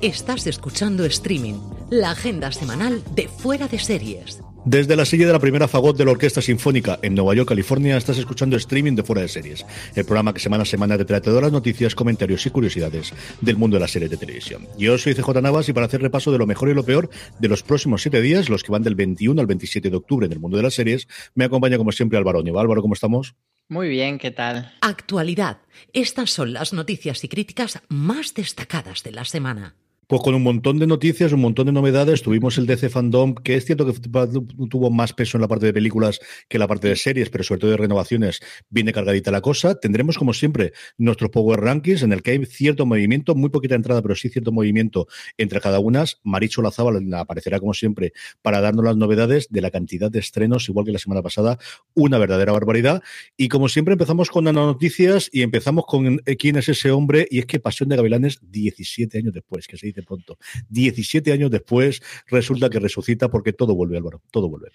Estás escuchando streaming, la agenda semanal de Fuera de Series. Desde la silla de la primera fagot de la Orquesta Sinfónica en Nueva York, California, estás escuchando streaming de Fuera de Series, el programa que semana a semana te trae todas las noticias, comentarios y curiosidades del mundo de las series de televisión. Yo soy CJ Navas y para hacer repaso de lo mejor y lo peor de los próximos siete días, los que van del 21 al 27 de octubre en el mundo de las series, me acompaña como siempre Álvaro Nieva. Álvaro, ¿cómo estamos? Muy bien, ¿qué tal? Actualidad. Estas son las noticias y críticas más destacadas de la semana. Pues con un montón de noticias, un montón de novedades. Tuvimos el DC Fandom, que es cierto que tuvo más peso en la parte de películas que en la parte de series, pero sobre todo de renovaciones viene cargadita la cosa. Tendremos, como siempre, nuestros Power Rankings, en el que hay cierto movimiento, muy poquita entrada, pero sí cierto movimiento entre cada una. Maricho Lazábal aparecerá, como siempre, para darnos las novedades de la cantidad de estrenos, igual que la semana pasada. Una verdadera barbaridad. Y como siempre, empezamos con las noticias y empezamos con eh, quién es ese hombre. Y es que Pasión de Gavilanes, 17 años después, que se dice pronto. 17 años después resulta que resucita porque todo vuelve, Álvaro, todo vuelve.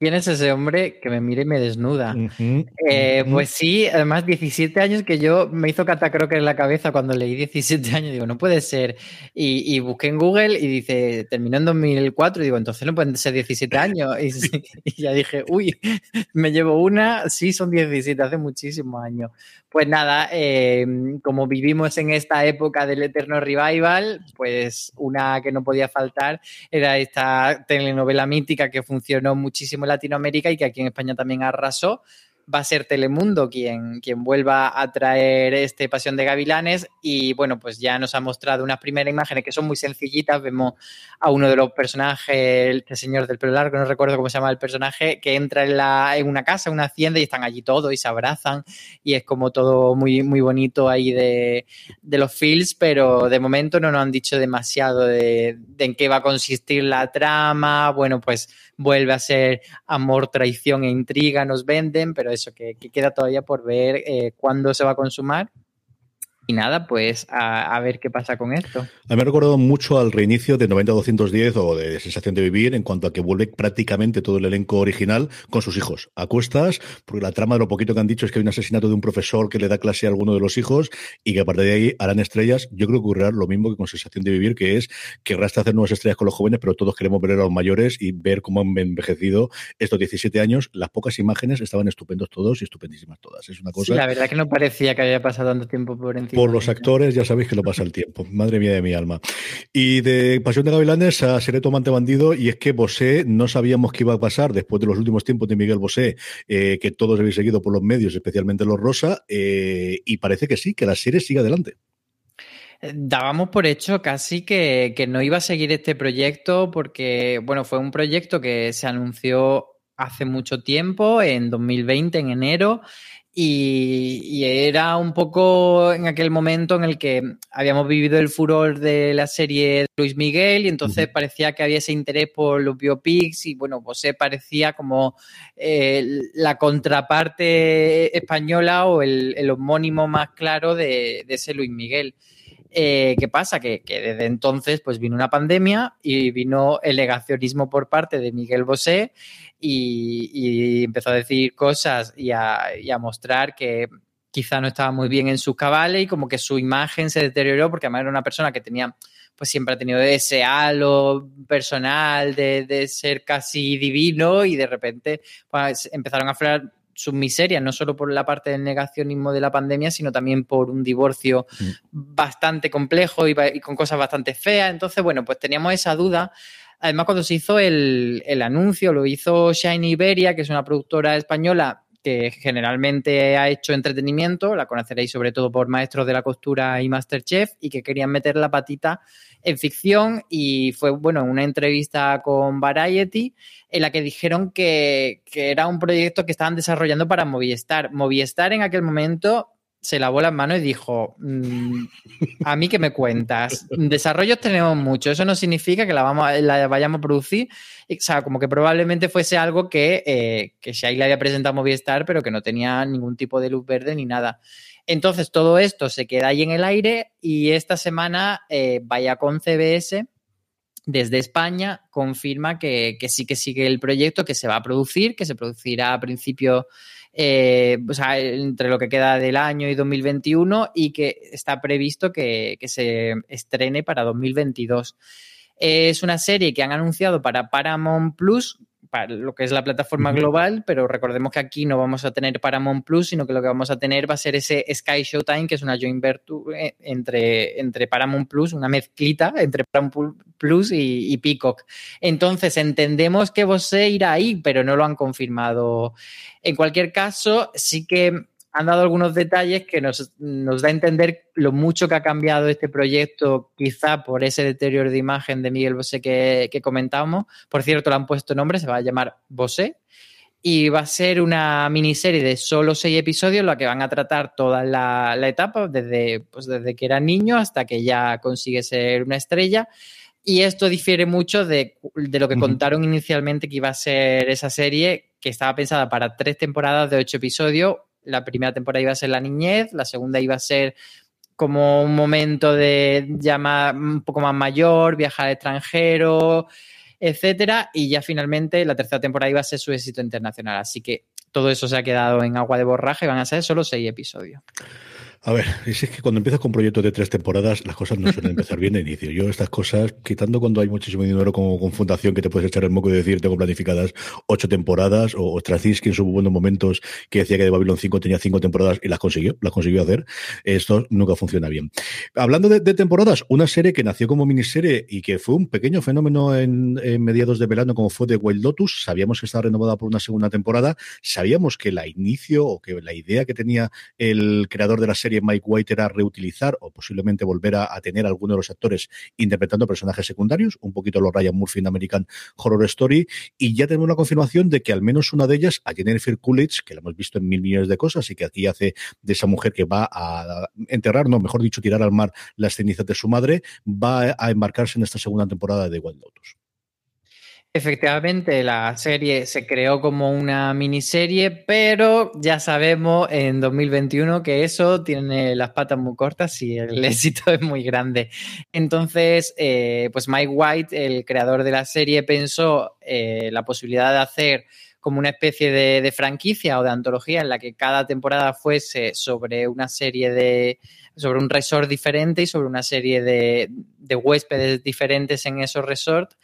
¿Quién es ese hombre que me mire y me desnuda? Eh, pues sí, además 17 años que yo me hizo catacroque en la cabeza cuando leí 17 años, digo, no puede ser. Y, busqué en Google y dice, terminó en 2004, y digo, entonces no pueden ser 17 años. Y, y, ya dije, uy, me llevo una, sí, son 17, hace muchísimos años. Pues nada, eh, como vivimos en esta época del eterno revival, pues una que no podía faltar era esta telenovela mítica que funcionó muchísimo en Latinoamérica y que aquí en España también arrasó, va a ser Telemundo quien, quien vuelva a traer este Pasión de Gavilanes. Y bueno, pues ya nos ha mostrado unas primeras imágenes que son muy sencillitas, vemos a uno de los personajes, este señor del pelo largo, no recuerdo cómo se llama el personaje, que entra en, la, en una casa, una hacienda y están allí todos y se abrazan y es como todo muy, muy bonito ahí de, de los feels, pero de momento no nos han dicho demasiado de, de en qué va a consistir la trama, bueno, pues vuelve a ser amor, traición e intriga, nos venden, pero eso, que, que queda todavía por ver eh, cuándo se va a consumar y nada, pues a, ver qué pasa con esto. A mí me ha recordado mucho al reinicio de 90-210 o de Sensación de Vivir en cuanto a que vuelve prácticamente todo el elenco original con sus hijos a cuestas, porque la trama de lo poquito que han dicho es que hay un asesinato de un profesor que le da clase a alguno de los hijos y que a partir de ahí harán estrellas. Yo creo que ocurrirá lo mismo que con Sensación de Vivir, que es que resta hacer nuevas estrellas con los jóvenes, pero todos queremos ver a los mayores y ver cómo han envejecido estos 17 años. Las pocas imágenes estaban estupendos todos y estupendísimas todas. Es una cosa. Sí, la verdad que no parecía que había pasado tanto tiempo por encima por los actores, ya sabéis que lo pasa el tiempo. Madre mía de mi alma. Y de Pasión de Gavilanes a Seré Tomante Bandido, y es que Bosé no sabíamos qué iba a pasar después de los últimos tiempos de Miguel Bosé, eh, que todos habéis seguido por los medios, especialmente los Rosa, eh, y parece que sí, que la serie sigue adelante. Eh, dábamos por hecho casi que, que no iba a seguir este proyecto porque, bueno, fue un proyecto que se anunció hace mucho tiempo, en 2020, en enero, y, era un poco en aquel momento en el que habíamos vivido el furor de la serie de Luis Miguel y entonces parecía que había ese interés por los biopics y bueno, pues se parecía como eh, la contraparte española o el, homónimo más claro de, ese Luis Miguel. Eh, ¿Qué pasa? Que, que, desde entonces pues vino una pandemia y vino el negacionismo por parte de Miguel Bosé y, empezó a decir cosas y a, mostrar que quizá no estaba muy bien en sus cabales y como que su imagen se deterioró porque además era una persona que tenía, pues siempre ha tenido ese halo personal de, ser casi divino y de repente pues, empezaron a aflorar sus miserias, no solo por la parte del negacionismo de la pandemia, sino también por un divorcio mm. bastante complejo y, con cosas bastante feas. Entonces, bueno, pues teníamos esa duda. Además, cuando se hizo el, el anuncio, lo hizo Shine Iberia, que es una productora española que generalmente ha hecho entretenimiento, la conoceréis sobre todo por Maestros de la Costura y Masterchef, y que querían meter la patita en ficción y fue, bueno, en una entrevista con Variety en la que dijeron que, que era un proyecto que estaban desarrollando para Movistar. Movistar en aquel momento se lavó las manos y dijo, mm, a mí que me cuentas, desarrollos tenemos mucho, eso no significa que la, vamos, la vayamos a producir, o sea, como que probablemente fuese algo que, eh, que Shai le había presentado Movistar, pero que no tenía ningún tipo de luz verde ni nada. Entonces, todo esto se queda ahí en el aire y esta semana eh, vaya con CBS desde España confirma que, que, sí que sigue el proyecto, que se va a producir, que se producirá a principio eh, o sea, entre lo que queda del año y 2021 y que está previsto que, se estrene para 2022. Es una serie que han anunciado para Paramount Plus, para lo que es la plataforma global, pero recordemos que aquí no vamos a tener Paramount Plus, sino que lo que vamos a tener va a ser ese Sky Showtime, que es una joint venture eh, entre, entre Paramount Plus, una mezclita entre Paramount Plus y, Peacock. Entonces entendemos que Bose irá ahí, pero no lo han confirmado en cualquier caso, sí que han dado algunos detalles que nos, da a entender lo mucho que ha cambiado este proyecto, quizá por ese deterioro de imagen de Miguel Bosé que, que comentábamos. Por cierto, le han puesto nombre, se va a llamar Bosé. Y va a ser una miniserie de solo seis episodios, en la que van a tratar toda la, etapa, desde, pues desde que era niño hasta que ya consigue ser una estrella. Y esto difiere mucho de, lo que contaron inicialmente que iba a ser esa serie, que estaba pensada para tres temporadas de ocho episodios. La primera temporada iba a ser la niñez, la segunda iba a ser como un momento de ya un poco más mayor, viajar al extranjero, etcétera, y ya finalmente la tercera temporada iba a ser su éxito internacional. Así que todo eso se ha quedado en agua de borraje, van a ser solo seis episodios. A ver, es que cuando empiezas con proyectos de tres temporadas, las cosas no suelen empezar bien de inicio. Yo estas cosas, quitando cuando hay muchísimo dinero como con fundación que te puedes echar el moco y decir tengo planificadas ocho temporadas, o Straczynski en sus buenos momentos que decía que de Babylon 5 tenía cinco temporadas y las consiguió, las consiguió hacer, esto nunca funciona bien. Hablando de, temporadas, una serie que nació como miniserie y que fue un pequeño fenómeno en, mediados de verano como fue The Wild Lotus, sabíamos que estaba renovada por una segunda temporada, sabíamos que la inicio o que la idea que tenía el creador de la serie Mike White era reutilizar o posiblemente volver a, tener a alguno de los actores interpretando personajes secundarios, un poquito los Ryan Murphy en American Horror Story, y ya tenemos la confirmación de que al menos una de ellas, a Jennifer Coolidge, que la hemos visto en mil millones de cosas y que aquí hace de esa mujer que va a enterrar, no, mejor dicho, tirar al mar las cenizas de su madre, va a embarcarse en esta segunda temporada de Wild Lotus. Efectivamente, la serie se creó como una miniserie, pero ya sabemos en 2021 que eso tiene las patas muy cortas y el éxito es muy grande. Entonces, eh, pues Mike White, el creador de la serie, pensó eh, la posibilidad de hacer como una especie de, franquicia o de antología en la que cada temporada fuese sobre una serie de sobre un resort diferente y sobre una serie de, de huéspedes diferentes en esos resorts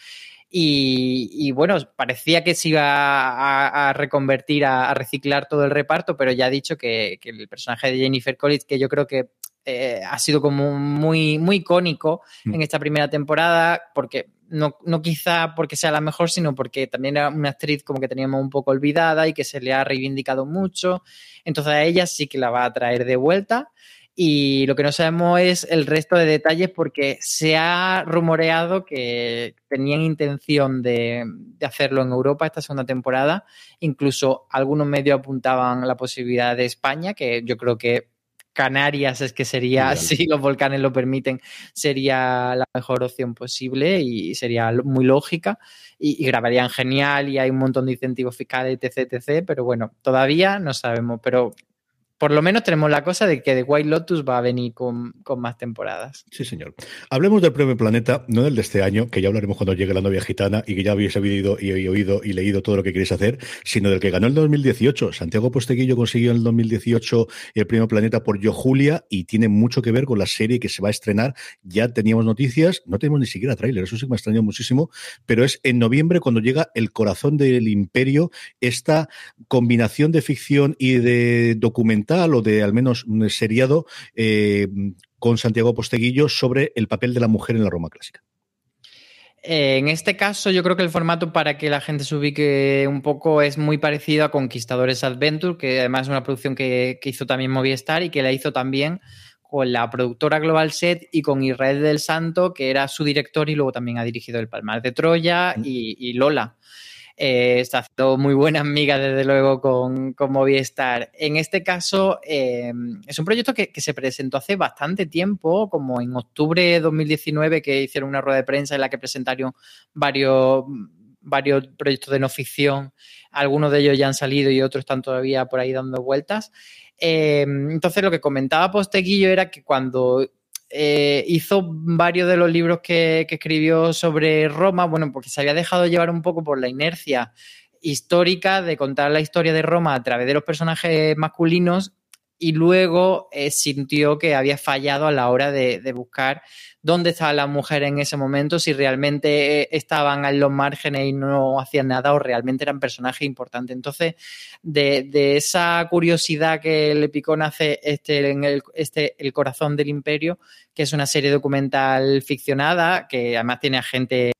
y, bueno, parecía que se iba a, reconvertir, a, reciclar todo el reparto, pero ya ha dicho que, el personaje de Jennifer Collins, que yo creo que eh, ha sido como muy, muy icónico mm. en esta primera temporada, porque no, no, quizá porque sea la mejor, sino porque también era una actriz como que teníamos un poco olvidada y que se le ha reivindicado mucho. Entonces a ella sí que la va a traer de vuelta y lo que no sabemos es el resto de detalles porque se ha rumoreado que tenían intención de, hacerlo en Europa esta segunda temporada. Incluso algunos medios apuntaban la posibilidad de España, que yo creo que Canarias es que sería, si los volcanes lo permiten, sería la mejor opción posible y sería muy lógica y, grabarían genial y hay un montón de incentivos fiscales, etc, etc. Pero bueno, todavía no sabemos. Pero por lo menos tenemos la cosa de que The White Lotus va a venir con, más temporadas. Sí, señor. Hablemos del Premio Planeta, no del de este año, que ya hablaremos cuando llegue la novia gitana y que ya habéis oído y, oído y leído todo lo que queréis hacer, sino del que ganó el 2018. Santiago Posteguillo consiguió en el 2018 el Premio Planeta por Yo Julia y tiene mucho que ver con la serie que se va a estrenar. Ya teníamos noticias, no tenemos ni siquiera tráiler, eso sí que me ha extrañado muchísimo, pero es en noviembre cuando llega El Corazón del Imperio, esta combinación de ficción y de documental o de al menos un seriado eh, con Santiago Posteguillo sobre el papel de la mujer en la Roma clásica. Eh, en este caso, yo creo que el formato para que la gente se ubique un poco es muy parecido a Conquistadores Adventure, que además es una producción que, hizo también Movistar y que la hizo también con la productora Global Set y con Israel del Santo, que era su director y luego también ha dirigido El Palmar de Troya y Lola. Eh, está haciendo muy buena amiga, desde luego, con, con Movistar. En este caso, eh, es un proyecto que, se presentó hace bastante tiempo, como en octubre de 2019, que hicieron una rueda de prensa en la que presentaron varios, varios proyectos de no ficción. Algunos de ellos ya han salido y otros están todavía por ahí dando vueltas. Eh, entonces, lo que comentaba Posteguillo era que cuando eh, hizo varios de los libros que, escribió sobre Roma, bueno, porque se había dejado llevar un poco por la inercia histórica de contar la historia de Roma a través de los personajes masculinos y luego eh, sintió que había fallado a la hora de, de buscar dónde estaba la mujer en ese momento, si realmente eh, estaban en los márgenes y no hacían nada o realmente eran personajes importantes. Entonces, de, esa curiosidad que le picó nace este, en el, este, el corazón del imperio, que es una serie documental ficcionada, que además tiene a gente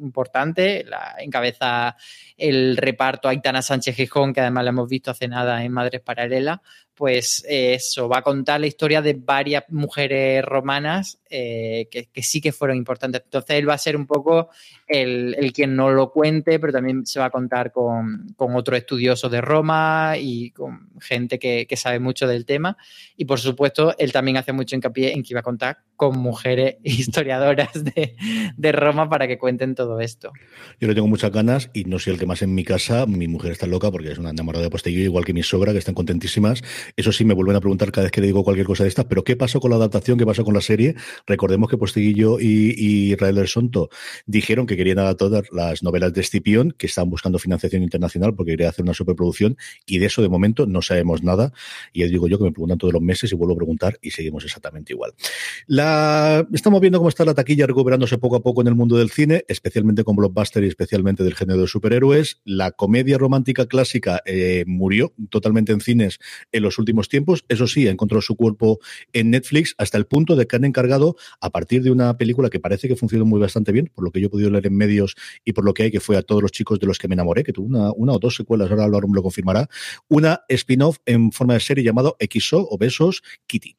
importante, la encabeza el reparto Aitana Sánchez Gijón, que además la hemos visto hace nada en Madres Paralelas, pues eh, eso, va a contar la historia de varias mujeres romanas eh, que, sí que fueron importantes. Entonces él va a ser un poco el, quien no lo cuente, pero también se va a contar con, con otro estudioso de Roma y con gente que, que, sabe mucho del tema. Y por supuesto, él también hace mucho hincapié en que iba a contar con mujeres historiadoras de, de Roma para que cuenten todo esto. Yo le tengo muchas ganas y no soy el que más en mi casa. Mi mujer está loca porque es una enamorada de Posteguillo, igual que mi sogra, que están contentísimas. Eso sí, me vuelven a preguntar cada vez que le digo cualquier cosa de estas, pero ¿qué pasó con la adaptación? ¿Qué pasó con la serie? Recordemos que Posteguillo y, y Israel del Sonto dijeron que querían adaptar las novelas de Escipión, que estaban buscando financiación internacional porque querían hacer una superproducción, y de eso de momento no sabemos nada. Y ya digo yo que me preguntan todos los meses y vuelvo a preguntar y seguimos exactamente igual. La... Estamos viendo cómo está la taquilla recuperándose poco a poco en el mundo del cine, especialmente con blockbuster y especialmente del género de superhéroes. La comedia romántica clásica eh, murió totalmente en cines en los últimos tiempos. Eso sí, encontró su cuerpo en Netflix hasta el punto de que han encargado a partir de una película que parece que funcionó muy bastante bien, por lo que yo he podido leer en medios y por lo que hay, que fue a todos los chicos de los que me enamoré, que tuvo una, una o dos secuelas, ahora Álvaro me lo confirmará, una spin-off en forma de serie llamado XO o Besos Kitty.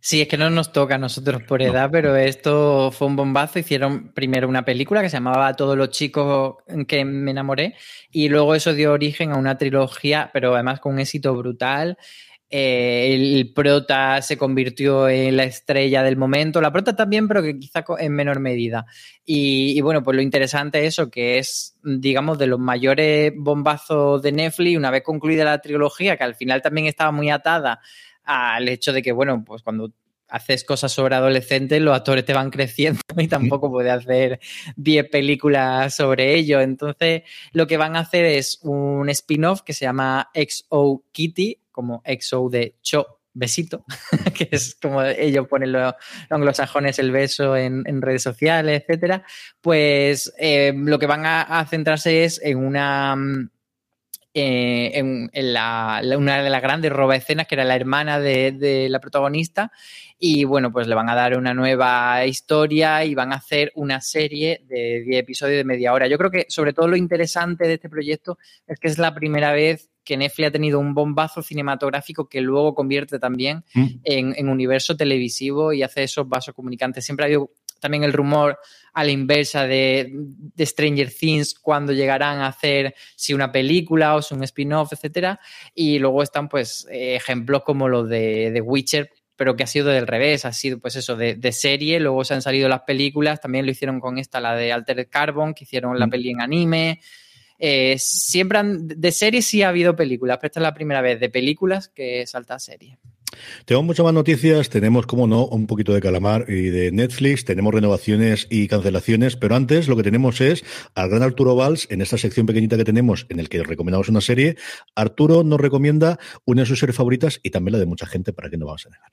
Sí, es que no nos toca a nosotros por edad, pero esto fue un bombazo. Hicieron primero una película que se llamaba Todos los chicos que me enamoré y luego eso dio origen a una trilogía, pero además con un éxito brutal. Eh, el prota se convirtió en la estrella del momento, la prota también, pero que quizá en menor medida. Y, bueno, pues lo interesante es eso, que es, digamos, de los mayores bombazos de Netflix, una vez concluida la trilogía, que al final también estaba muy atada al hecho de que, bueno, pues cuando haces cosas sobre adolescentes, los actores te van creciendo y tampoco puedes hacer 10 películas sobre ello. Entonces, lo que van a hacer es un spin-off que se llama XO Kitty, como XO de Cho besito, que es como ellos ponen los, anglosajones el beso en, redes sociales, etcétera, pues eh, lo que van a, centrarse es en una eh, en, la, una de las grandes roba escenas que era la hermana de, de, la protagonista y bueno pues le van a dar una nueva historia y van a hacer una serie de 10 episodios de media hora. Yo creo que sobre todo lo interesante de este proyecto es que es la primera vez que Netflix ha tenido un bombazo cinematográfico que luego convierte también mm. en, universo televisivo y hace esos vasos comunicantes. Siempre ha habido también el rumor a la inversa de, Stranger Things cuando llegarán a hacer si una película o si un spin-off, etcétera. Y luego están pues ejemplos como los de The Witcher, pero que ha sido del revés, ha sido pues eso, de, serie, luego se han salido las películas, también lo hicieron con esta, la de Altered Carbon, que hicieron la mm. peli en anime, Eh, siempre de series sí ha habido películas, pero esta es la primera vez de películas que salta a serie. Tenemos muchas más noticias, tenemos, como no, un poquito de calamar y de Netflix, tenemos renovaciones y cancelaciones, pero antes lo que tenemos es al gran Arturo Valls, en esta sección pequeñita que tenemos, en el que recomendamos una serie, Arturo nos recomienda una de sus series favoritas y también la de mucha gente, para que no vamos a negar.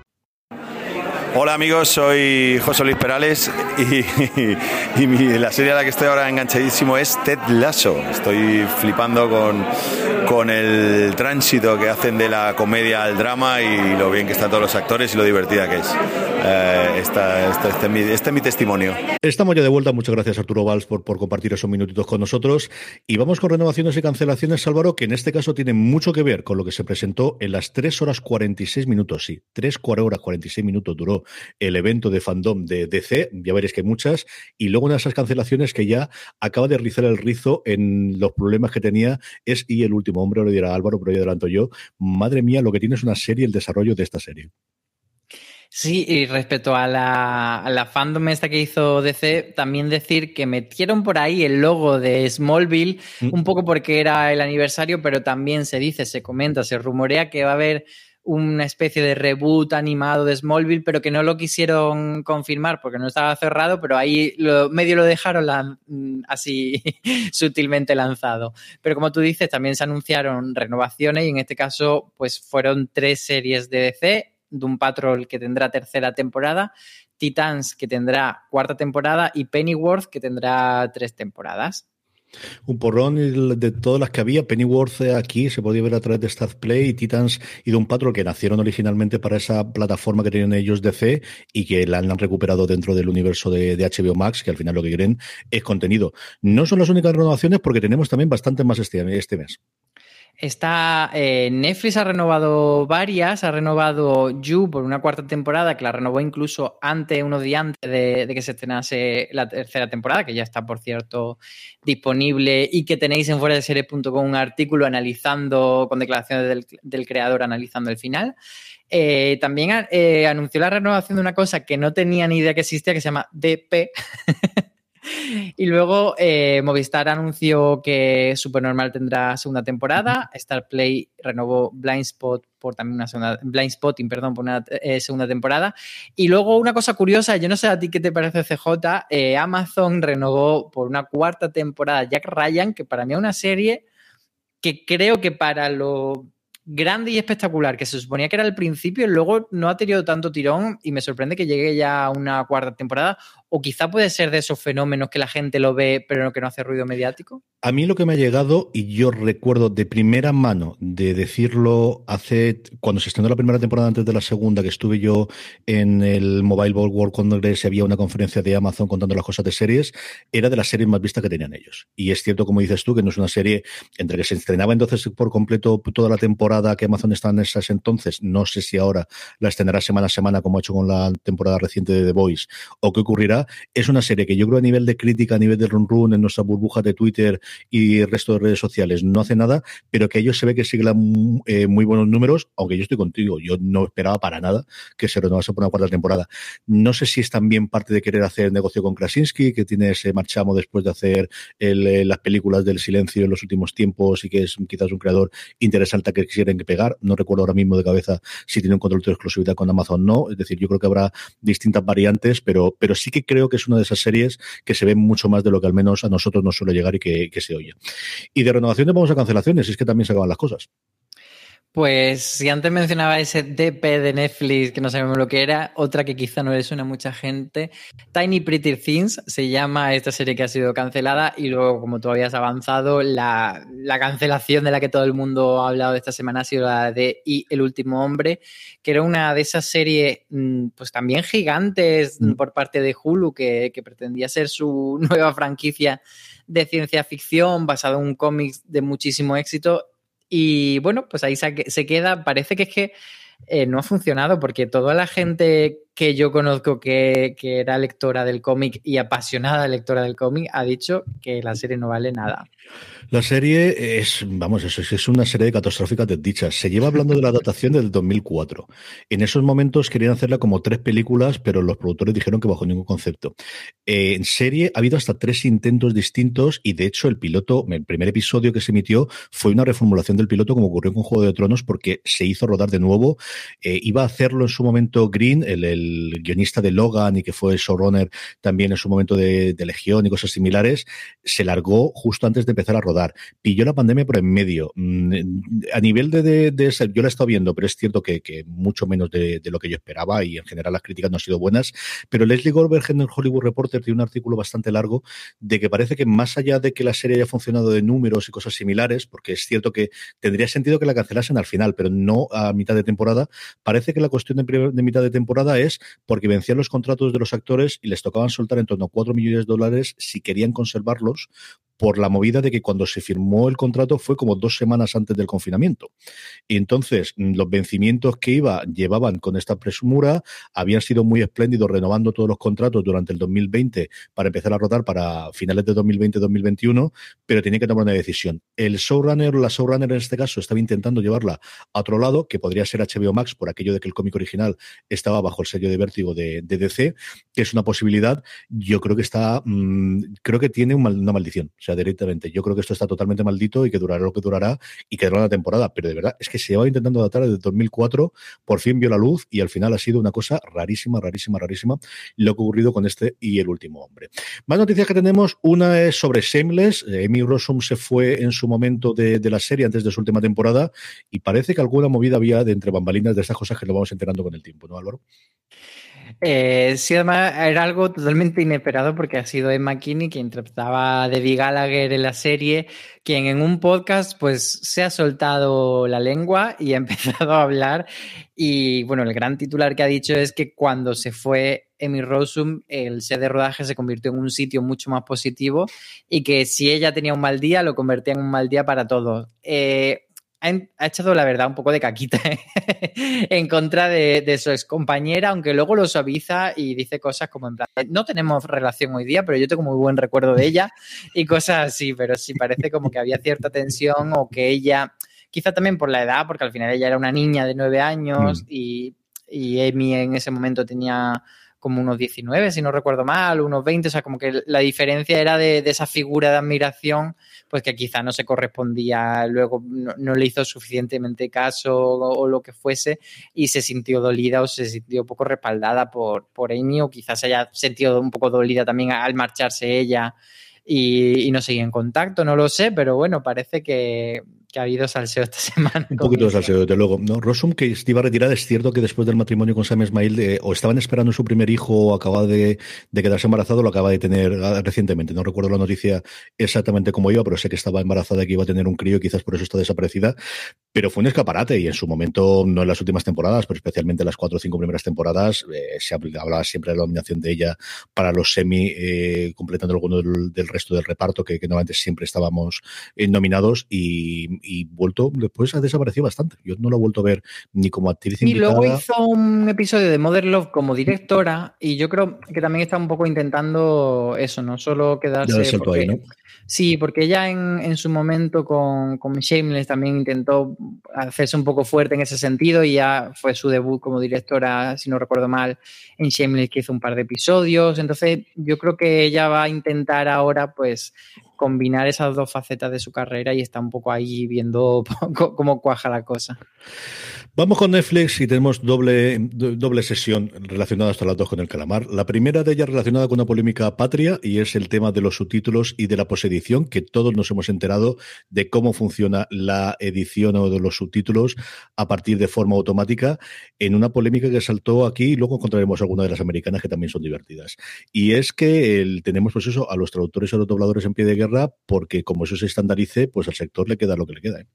Hola amigos, soy José Luis Perales y, la serie a la que estoy ahora enganchadísimo es Ted Lasso. Estoy flipando con, con el tránsito que hacen de la comedia al drama y lo bien que están todos los actores y lo divertida que es. Eh, este, es mi, testimonio. Estamos ya de vuelta. Muchas gracias Arturo Valls por, compartir esos minutitos con nosotros. Y vamos con renovaciones y cancelaciones, Álvaro, que en este caso tienen mucho que ver con lo que se presentó en las 3 horas 46 minutos. Sí, 3 horas 46 minutos duró el evento de fandom de DC. Ya veréis que hay muchas. Y luego una de esas cancelaciones que ya acaba de rizar el rizo en los problemas que tenía es Y el último hombre, lo dirá Álvaro, pero yo adelanto yo. Madre mía, lo que tiene es una serie, el desarrollo de esta serie. Sí, y respecto a la, fandom esta que hizo DC, también decir que metieron por ahí el logo de Smallville, mm. un poco porque era el aniversario, pero también se dice, se comenta, se rumorea que va a haber una especie de reboot animado de Smallville, pero que no lo quisieron confirmar porque no estaba cerrado, pero ahí lo, medio lo dejaron mm, así sutilmente lanzado. Pero como tú dices, también se anunciaron renovaciones y en este caso, pues fueron tres series de DC Doom Patrol que tendrá tercera temporada, Titans que tendrá cuarta temporada y Pennyworth que tendrá tres temporadas. Un porrón de todas las que había. Pennyworth aquí se podía ver a través de Stat Play y Titans y Doom Patrol que nacieron originalmente para esa plataforma que tenían ellos de C y que la han recuperado dentro del universo de, de, HBO Max, que al final lo que quieren es contenido. No son las únicas renovaciones porque tenemos también bastante más este, este mes. Está, eh, Netflix ha renovado varias, ha renovado You por una cuarta temporada, que la renovó incluso antes, unos días antes de, que se estrenase la tercera temporada, que ya está, por cierto, disponible y que tenéis en fuera de serie.com un artículo analizando, con declaraciones del, creador, analizando el final. Eh, también eh, anunció la renovación de una cosa que no tenía ni idea que existía, que se llama DP. Y luego eh, Movistar anunció que Supernormal tendrá segunda temporada. Star Play renovó Blind Spot por también una segunda, Blind Spotting, perdón, por una eh, segunda temporada. Y luego una cosa curiosa, yo no sé a ti qué te parece CJ, eh, Amazon renovó por una cuarta temporada Jack Ryan, que para mí es una serie que creo que para lo grande y espectacular que se suponía que era el principio, luego no ha tenido tanto tirón y me sorprende que llegue ya a una cuarta temporada o quizá puede ser de esos fenómenos que la gente lo ve pero que no hace ruido mediático? A mí lo que me ha llegado, y yo recuerdo de primera mano de decirlo hace, cuando se estrenó la primera temporada antes de la segunda, que estuve yo en el Mobile World Congress y había una conferencia de Amazon contando las cosas de series, era de las series más vistas que tenían ellos. Y es cierto, como dices tú, que no es una serie entre que se estrenaba entonces por completo toda la temporada que Amazon está en esas entonces, no sé si ahora la estrenará semana a semana como ha hecho con la temporada reciente de The Voice, o qué ocurrirá es una serie que yo creo a nivel de crítica, a nivel de run run, en nuestra burbuja de Twitter y el resto de redes sociales, no hace nada, pero que ellos se ve que siguen eh, muy buenos números, aunque yo estoy contigo, yo no esperaba para nada que se renovase por una cuarta temporada. No sé si es también parte de querer hacer negocio con Krasinski, que tiene ese marchamo después de hacer eh, las películas del silencio en los últimos tiempos y que es quizás un creador interesante que quisieran pegar. No recuerdo ahora mismo de cabeza si tiene un control de exclusividad con Amazon o no. Es decir, yo creo que habrá distintas variantes, pero, pero sí que creo que es una de esas series que se ve mucho más de lo que al menos a nosotros nos suele llegar y que, se oye. Y de renovaciones vamos a cancelaciones, es que también se acaban las cosas. Pues si antes mencionaba ese DP de Netflix, que no sabemos lo que era, otra que quizá no le suena a mucha gente, Tiny Pretty Things se llama esta serie que ha sido cancelada y luego, como tú habías avanzado, la, cancelación de la que todo el mundo ha hablado esta semana ha sido la de Y el último hombre, que era una de esas series mm, pues también gigantes mm. por parte de Hulu que, que pretendía ser su nueva franquicia de ciencia ficción basado en un cómic de muchísimo éxito y bueno, pues ahí se, queda. Parece que es que eh, no ha funcionado porque toda la gente que yo conozco que, que era lectora del cómic y apasionada lectora del cómic ha dicho que la serie no vale nada. La serie es, vamos, es, es una serie de catastróficas desdichas. Se lleva hablando de la adaptación del 2004. En esos momentos querían hacerla como tres películas, pero los productores dijeron que bajo ningún concepto. Eh, en serie ha habido hasta tres intentos distintos y de hecho el piloto, el primer episodio que se emitió fue una reformulación del piloto como ocurrió con Juego de Tronos porque se hizo rodar de nuevo. Eh, iba a hacerlo en su momento Green, el, guionista de Logan y que fue showrunner también en su momento de Legión y cosas similares. Se largó justo antes de empezar a rodar Pilló la pandemia por en medio. Mm, a nivel de, de, yo la he estado viendo, pero es cierto que, mucho menos de, lo que yo esperaba y en general las críticas no han sido buenas. Pero Leslie Goldberg en el Hollywood Reporter tiene un artículo bastante largo de que parece que más allá de que la serie haya funcionado de números y cosas similares, porque es cierto que tendría sentido que la cancelasen al final, pero no a mitad de temporada, parece que la cuestión de, de mitad de temporada es porque vencían los contratos de los actores y les tocaban soltar en torno a 4 millones de dólares si querían conservarlos por la movida de que cuando se firmó el contrato fue como dos semanas antes del confinamiento. Y entonces mm, los vencimientos que iba llevaban con esta presumura habían sido muy espléndidos renovando todos los contratos durante el 2020 para empezar a rotar para finales de 2020-2021, pero tenía que tomar una decisión. El showrunner, la showrunner en este caso, estaba intentando llevarla a otro lado, que podría ser HBO Max por aquello de que el cómic original estaba bajo el sello de vértigo de, DC, que es una posibilidad. Yo creo que está, mm, creo que tiene una maldición directamente. Yo creo que esto está totalmente maldito y que durará lo que durará y que durará una temporada, pero de verdad es que se lleva intentando adaptar desde 2004, por fin vio la luz y al final ha sido una cosa rarísima, rarísima, rarísima lo que ha ocurrido con este y el último hombre. Más noticias que tenemos, una es sobre Shameless, Amy Rossum se fue en su momento de, la serie antes de su última temporada y parece que alguna movida había de entre bambalinas de estas cosas que lo vamos enterando con el tiempo, ¿no, Álvaro? Eh, sí, además era algo totalmente inesperado porque ha sido Emma Kinney quien interpretaba a Debbie Gallagher en la serie, quien en un podcast pues se ha soltado la lengua y ha empezado a hablar. Y bueno, el gran titular que ha dicho es que cuando se fue Emmy Rossum, el set de rodaje se convirtió en un sitio mucho más positivo y que si ella tenía un mal día, lo convertía en un mal día para todos. Eh, ha, echado la verdad un poco de caquita en contra de, su ex compañera, aunque luego lo suaviza y dice cosas como en plan, no tenemos relación hoy día, pero yo tengo muy buen recuerdo de ella y cosas así, pero sí parece como que había cierta tensión o que ella, quizá también por la edad, porque al final ella era una niña de nueve años mm. y, y Amy en ese momento tenía como unos 19, si no recuerdo mal, unos 20, o sea, como que la diferencia era de, esa figura de admiración, pues que quizá no se correspondía, luego no, le hizo suficientemente caso o, lo que fuese y se sintió dolida o se sintió poco respaldada por, por Amy o quizás se haya sentido un poco dolida también al marcharse ella y, y no seguir en contacto, no lo sé, pero bueno, parece que, que ha habido salseo esta semana. Un poquito de salseo, desde luego. Rosum, que iba a retirar, es cierto que después del matrimonio con Sam Ismail, eh, o estaban esperando su primer hijo o acaba de, quedarse embarazado, lo acaba de tener ah, recientemente. No recuerdo la noticia exactamente cómo iba, pero sé que estaba embarazada y que iba a tener un crío y quizás por eso está desaparecida. Pero fue un escaparate y en su momento, no en las últimas temporadas, pero especialmente en las cuatro o cinco primeras temporadas, eh, se hablaba siempre de la nominación de ella para los semi, eh, completando alguno del, resto del reparto, que, que normalmente siempre estábamos nominados y, y vuelto, después ha desaparecido bastante. Yo no lo he vuelto a ver ni como actriz Y luego hizo un episodio de Mother Love como directora y yo creo que también está un poco intentando eso, no solo quedarse... Porque, Sí, porque ella en, su momento con, con Shameless también intentó hacerse un poco fuerte en ese sentido y ya fue su debut como directora, si no recuerdo mal, en Shameless que hizo un par de episodios. Entonces yo creo que ella va a intentar ahora pues combinar esas dos facetas de su carrera y está un poco ahí viendo cómo cuaja la cosa. Vamos con Netflix y tenemos doble, doble sesión relacionada hasta las dos con el calamar. La primera de ellas relacionada con una polémica patria y es el tema de los subtítulos y de la posedición, que todos nos hemos enterado de cómo funciona la edición o de los subtítulos a partir de forma automática en una polémica que saltó aquí y luego encontraremos alguna de las americanas que también son divertidas. Y es que tenemos pues eso a los traductores y a los dobladores en pie de guerra porque como eso se estandarice, pues al sector le queda lo que le queda. ¿eh?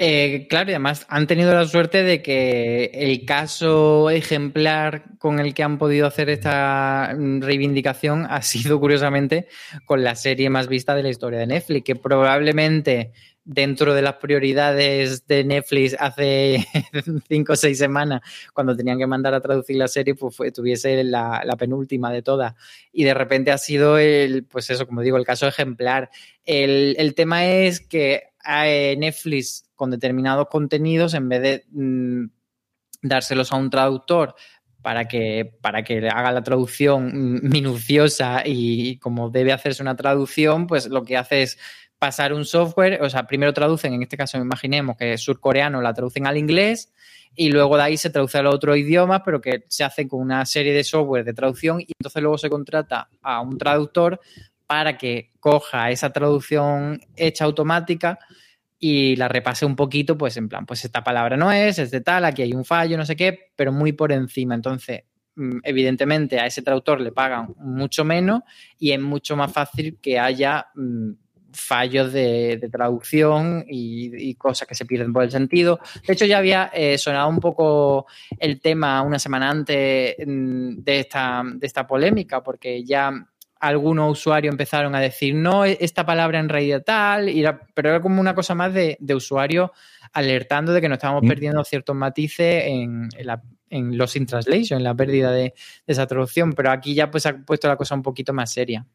Eh, claro, y además han tenido la suerte de que el caso ejemplar con el que han podido hacer esta reivindicación ha sido, curiosamente, con la serie más vista de la historia de Netflix, que probablemente dentro de las prioridades de Netflix hace cinco o seis semanas, cuando tenían que mandar a traducir la serie, pues tuviese la, penúltima de todas. Y de repente ha sido el, pues eso, como digo, el caso ejemplar. El, tema es que Netflix con determinados contenidos, en vez de mm, dárselos a un traductor para que, para que haga la traducción minuciosa y, como debe hacerse una traducción, pues lo que hace es pasar un software, o sea, primero traducen, en este caso imaginemos que es surcoreano, la traducen al inglés y luego de ahí se traduce al otro idioma, pero que se hace con una serie de software de traducción y entonces luego se contrata a un traductor para que coja esa traducción hecha automática y la repase un poquito, pues en plan, pues esta palabra no es, es de tal, aquí hay un fallo, no sé qué, pero muy por encima. Entonces, mm, evidentemente a ese traductor le pagan mucho menos y es mucho más fácil que haya mm, fallos de, traducción y, cosas que se pierden por el sentido. De hecho, ya había eh, sonado un poco el tema una semana antes mm, de esta, de esta polémica, porque ya algunos usuarios empezaron a decir, no, e-, esta palabra en realidad tal, pero era como una cosa más de, de usuarios alertando de que nos estábamos mm. perdiendo ciertos matices en, en, los in translation, en la pérdida de, de, esa traducción, pero aquí ya pues ha puesto la cosa un poquito más seria.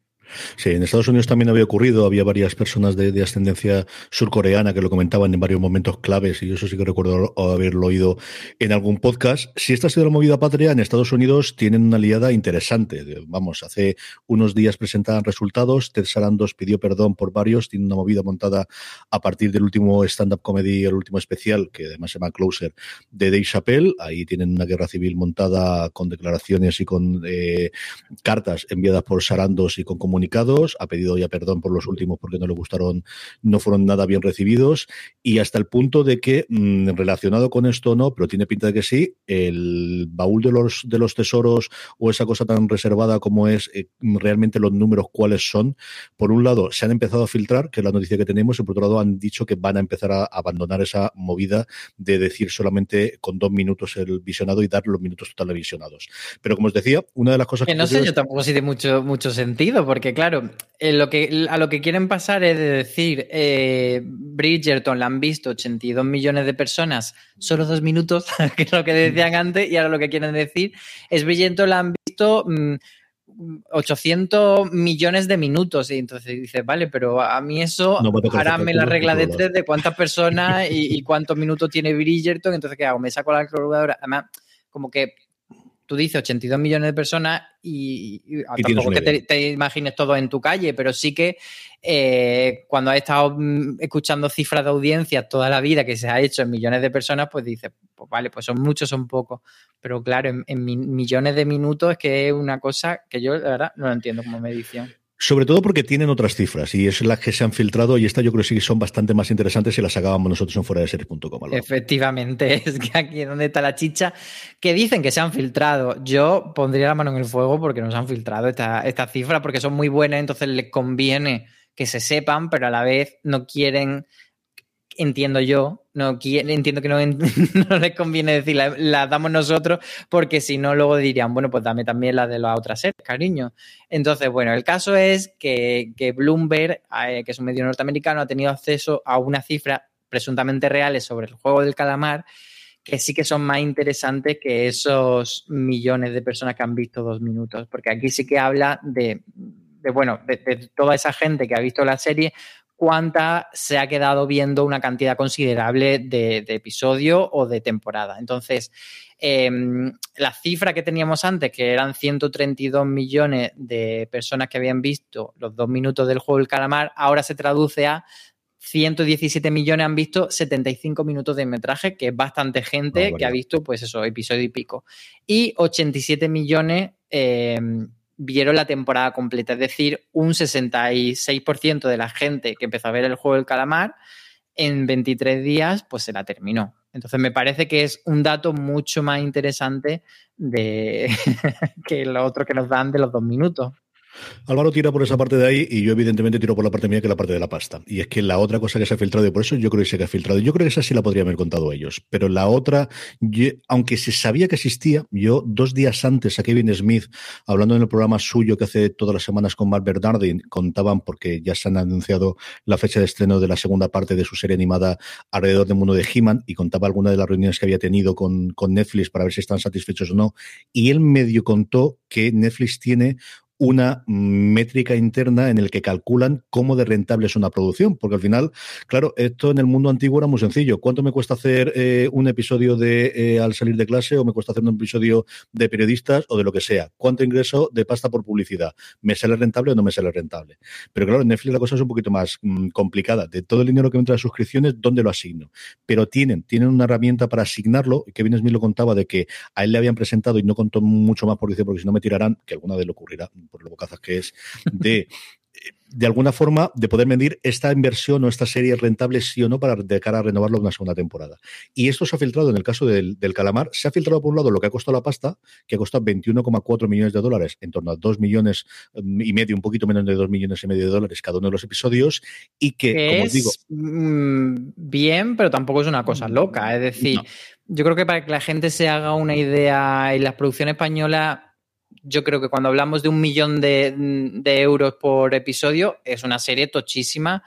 Sí, en Estados Unidos también había ocurrido, había varias personas de, ascendencia surcoreana que lo comentaban en varios momentos claves y eso sí que recuerdo haberlo oído en algún podcast. Si esta ha sido la movida patria, en Estados Unidos tienen una aliada interesante. Vamos, hace unos días presentaban resultados, Ted Sarandos pidió perdón por varios, tiene una movida montada a partir del último stand-up comedy, el último especial, que además se llama Closer, de Dave Chappelle. Ahí tienen una guerra civil montada con declaraciones y con eh, cartas enviadas por Sarandos y con comunicados, ha pedido ya perdón por los últimos porque no le gustaron, no fueron nada bien recibidos y hasta el punto de que, mm, relacionado con esto no, pero tiene pinta de que sí, el baúl de los, de los tesoros o esa cosa tan reservada como es eh, realmente los números cuáles son, por un lado se han empezado a filtrar, que es la noticia que tenemos, y por otro lado han dicho que van a empezar a abandonar esa movida de decir solamente con dos minutos el visionado y dar los minutos totales visionados. Pero como os decía, una de las cosas que... no sé, yo tampoco sí de mucho, mucho sentido, porque porque claro, lo que, a lo que quieren pasar es de decir, eh, Bridgerton la han visto 82 millones de personas, solo dos minutos, que es lo que decían antes, y ahora lo que quieren decir es Bridgerton la han visto... 800 mm, millones de minutos. Y entonces dices, vale, pero a mí eso, ahora me la regla de tres de cuántas personas y, y, cuántos minutos tiene Bridgerton. Entonces, ¿qué hago? Me saco la calculadora. Además, como que tú dices 82 millones de personas y, tampoco que te, imagines todo en tu calle, pero sí que eh, cuando has estado mm, escuchando cifras de audiencia toda la vida que se ha hecho en millones de personas, pues dices, pues vale, pues son muchos, son pocos. Pero claro, en, en millones de minutos es que es una cosa que yo, la verdad, no lo entiendo como medición. Sobre todo porque tienen otras cifras y es las que se han filtrado y estas yo creo que sí son bastante más interesantes si las sacábamos nosotros en fuera de series.com. Efectivamente, es que aquí es donde está la chicha, que dicen que se han filtrado. Yo pondría la mano en el fuego porque nos han filtrado estas esta cifras porque son muy buenas, entonces les conviene que se sepan, pero a la vez no quieren entiendo yo, no entiendo que no, les conviene decir, la, damos nosotros, porque si no, luego dirían, bueno, pues dame también la de la otra series, cariño. Entonces, bueno, el caso es que, Bloomberg, eh, que es un medio norteamericano, ha tenido acceso a una cifra presuntamente reales sobre el juego del calamar, que sí que son más interesantes que esos millones de personas que han visto dos minutos, porque aquí sí que habla de, bueno, de, toda esa gente que ha visto la serie, cuánta se ha quedado viendo una cantidad considerable de, episodio o de temporada. Entonces, em, la cifra que teníamos antes, que eran 132 millones de personas que habían visto los dos minutos del juego del calamar, ahora se traduce a 117 millones han visto 75 minutos de metraje, que es bastante gente ah, que ha visto, pues eso, episodio y pico. Y 87 millones eh, vieron la temporada completa, es decir, un 66% de la gente que empezó a ver el juego del calamar en 23 días, pues se la terminó. Entonces me parece que es un dato mucho más interesante de que lo otro que nos dan de los dos minutos. Álvaro tira por esa parte de ahí y yo evidentemente tiro por la parte mía que es la parte de la pasta. Y es que la otra cosa que se ha filtrado, y por eso yo creo que se ha filtrado, yo creo que esa sí la podrían haber contado ellos, pero la otra, aunque se sabía que existía, yo dos días antes a Kevin Smith, hablando en el programa suyo que hace todas las semanas con Mark Bernardin, contaban, porque ya se han anunciado la fecha de estreno de la segunda parte de su serie animada alrededor del mundo de He-Man y contaba algunas de las reuniones que había tenido con, con Netflix para ver si están satisfechos o no. Y él medio contó que Netflix tiene una métrica interna en el que calculan cómo de rentable es una producción, porque al final, claro, esto en el mundo antiguo era muy sencillo. ¿Cuánto me cuesta hacer eh, un episodio de eh, al salir de clase o me cuesta hacer un episodio de periodistas o de lo que sea? ¿Cuánto ingreso de pasta por publicidad? ¿Me sale rentable o no me sale rentable? Pero claro, en Netflix la cosa es un poquito más mm, complicada. De todo el dinero que entra de suscripciones, ¿dónde lo asigno? Pero tienen, tienen una herramienta para asignarlo. Kevin Smith lo contaba de que a él le habían presentado y no contó mucho más por decir, porque si no me tirarán, que alguna vez le ocurrirá por lo bocazas que es, de de alguna forma de poder medir esta inversión o esta serie rentable sí o no para de cara a renovarlo una segunda temporada. Y esto se ha filtrado en el caso del, calamar. Se ha filtrado por un lado lo que ha costado la pasta, que ha costado 21,4 millones de dólares, en torno a 2 millones mm, y medio, un poquito menos de 2 millones y medio de dólares cada uno de los episodios. Y que, como os digo. Mm, bien, pero tampoco es una cosa loca. Es decir, yo creo que para que la gente se haga una idea en la producción española yo creo que cuando hablamos de un millón de, euros por episodio, es una serie tochísima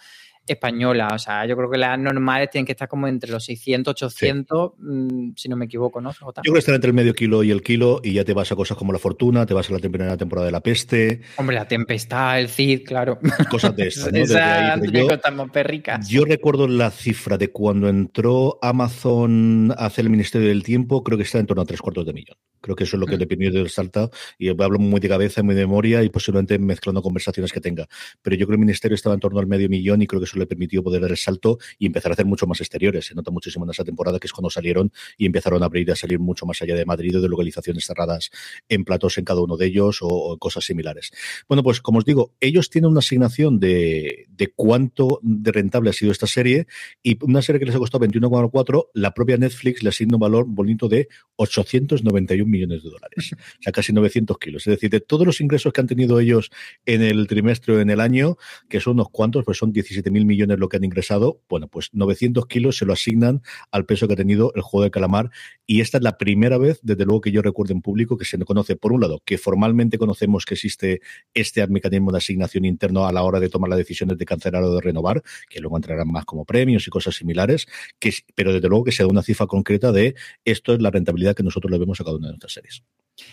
española. O sea, yo creo que las normales tienen que estar como entre los 600, 800, mm, si no me equivoco, ¿no? Yo creo que están entre el medio kilo y el kilo y ya te vas a cosas como La Fortuna, te vas a la primera temporada de La Peste. Hombre, La Tempestad, El Cid, claro. Cosas de estas, ¿no? yo, recuerdo la cifra de cuando entró Amazon a hacer el Ministerio del Tiempo, creo que está en torno a tres cuartos de millón. Creo que eso es lo que mm. dependió del salto y hablo muy de cabeza, muy de memoria y posiblemente mezclando conversaciones que tenga. Pero yo creo que el Ministerio estaba en torno al medio millón y creo que eso le permitió poder dar el salto y empezar a hacer mucho más exteriores. Se nota muchísimo en esa temporada que es cuando salieron y empezaron a abrir y a salir mucho más allá de Madrid o de localizaciones cerradas en platos en cada uno de ellos o, cosas similares. Bueno, pues como os digo, ellos tienen una asignación de, de cuánto de rentable ha sido esta serie y una serie que les ha costado 21,4, la propia Netflix le asigna un valor bonito de 891 millones de dólares, o sea, casi 900 kilos. Es decir, de todos los ingresos que han tenido ellos en el trimestre o en el año, que son unos cuantos, pues son 17 mil millones lo que han ingresado, bueno, pues 900 kilos se lo asignan al peso que ha tenido el juego de calamar y esta es la primera vez, desde luego que yo recuerdo en público, que se conoce, por un lado, que formalmente conocemos que existe este mecanismo de asignación interno a la hora de tomar las decisiones de cancelar o de renovar, que luego entrarán más como premios y cosas similares, que, pero desde luego que se da una cifra concreta de esto es la rentabilidad que nosotros le vemos a cada una de nuestras series.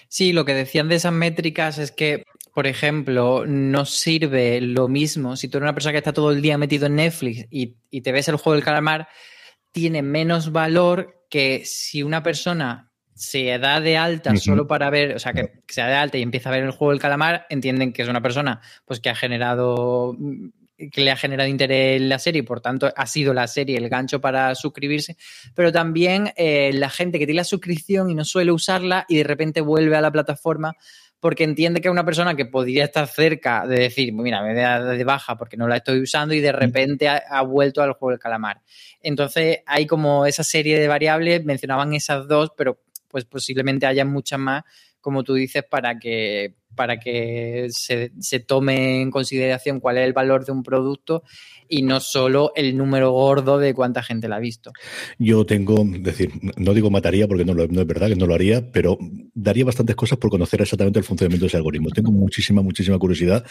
Sí, lo que decían de esas métricas es que, por ejemplo, no sirve lo mismo. Si tú eres una persona que está todo el día metido en Netflix y, te ves el juego del calamar, tiene menos valor que si una persona se da de alta solo para ver, o sea, que, se da de alta y empieza a ver el juego del calamar, entienden que es una persona pues que ha generado que le ha generado interés en la serie y por tanto ha sido la serie el gancho para suscribirse, pero también eh, la gente que tiene la suscripción y no suele usarla y de repente vuelve a la plataforma porque entiende que es una persona que podría estar cerca de decir, mira, me voy de baja porque no la estoy usando y de repente ha, vuelto al juego del calamar. Entonces hay como esa serie de variables, mencionaban esas dos, pero pues posiblemente haya muchas más, como tú dices, para que para que se, se, tome en consideración cuál es el valor de un producto y no solo el número gordo de cuánta gente la ha visto. Yo tengo, decir, no digo mataría porque no, no es verdad que no lo haría, pero daría bastantes cosas por conocer exactamente el funcionamiento de ese algoritmo. Tengo muchísima, muchísima curiosidad.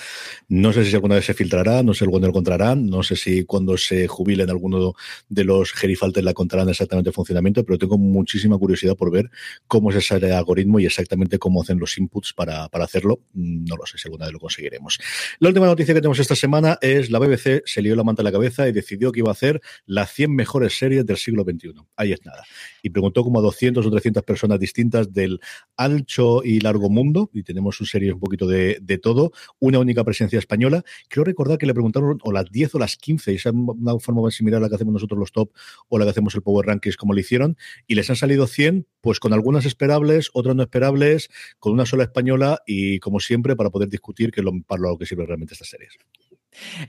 No sé si alguna vez se filtrará, no sé cuándo lo encontrarán, no sé si cuando se jubilen alguno de los gerifaltes la contarán exactamente el funcionamiento, pero tengo muchísima curiosidad por ver cómo es ese algoritmo y exactamente cómo hacen los inputs para, para hacerlo no lo sé si alguna vez lo conseguiremos. La última noticia que tenemos esta semana es la BBC se lió la manta a la cabeza y decidió que iba a hacer las 100 mejores series del siglo XXI. Ahí es nada. Y preguntó como a 200 o 300 personas distintas del ancho y largo mundo, y tenemos su serie un poquito de, todo, una única presencia española. Creo recordar que le preguntaron o las 10 o las 15, y es una forma similar a la que hacemos nosotros los top o la que hacemos el Power Rankings como lo hicieron, y les han salido 100, pues con algunas esperables, otras no esperables, con una sola española y como siempre para poder discutir que lo, para lo que sirven realmente estas series.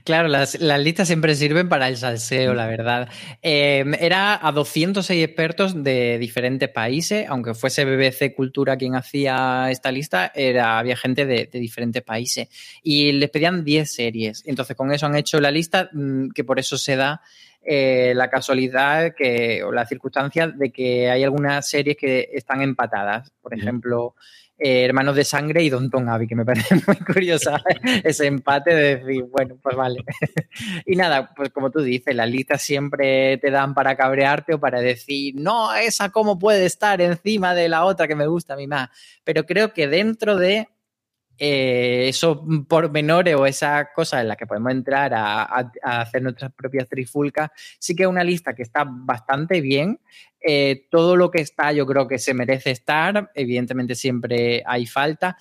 Claro, las, listas siempre sirven para el salseo, la verdad. Em, era a 206 expertos de diferentes países, aunque fuese BBC Cultura quien hacía esta lista, era, había gente de, diferentes países. Y les pedían 10 series. Entonces, con eso han hecho la lista, mm, que por eso se da eh, la casualidad que, o la circunstancia de que hay algunas series que están empatadas. Por ejemplo, eh, Hermanos de Sangre y Don Tom Abbey, que me parece muy curiosa ese empate de decir, bueno, pues vale. y nada, pues como tú dices, las listas siempre te dan para cabrearte o para decir, no, esa cómo puede estar encima de la otra que me gusta a mí más. Pero creo que dentro de eh, esos pormenores o esa cosa en la que podemos entrar a, hacer nuestras propias trifulcas, sí que es una lista que está bastante bien. Eh, todo lo que está yo creo que se merece estar, evidentemente siempre hay falta.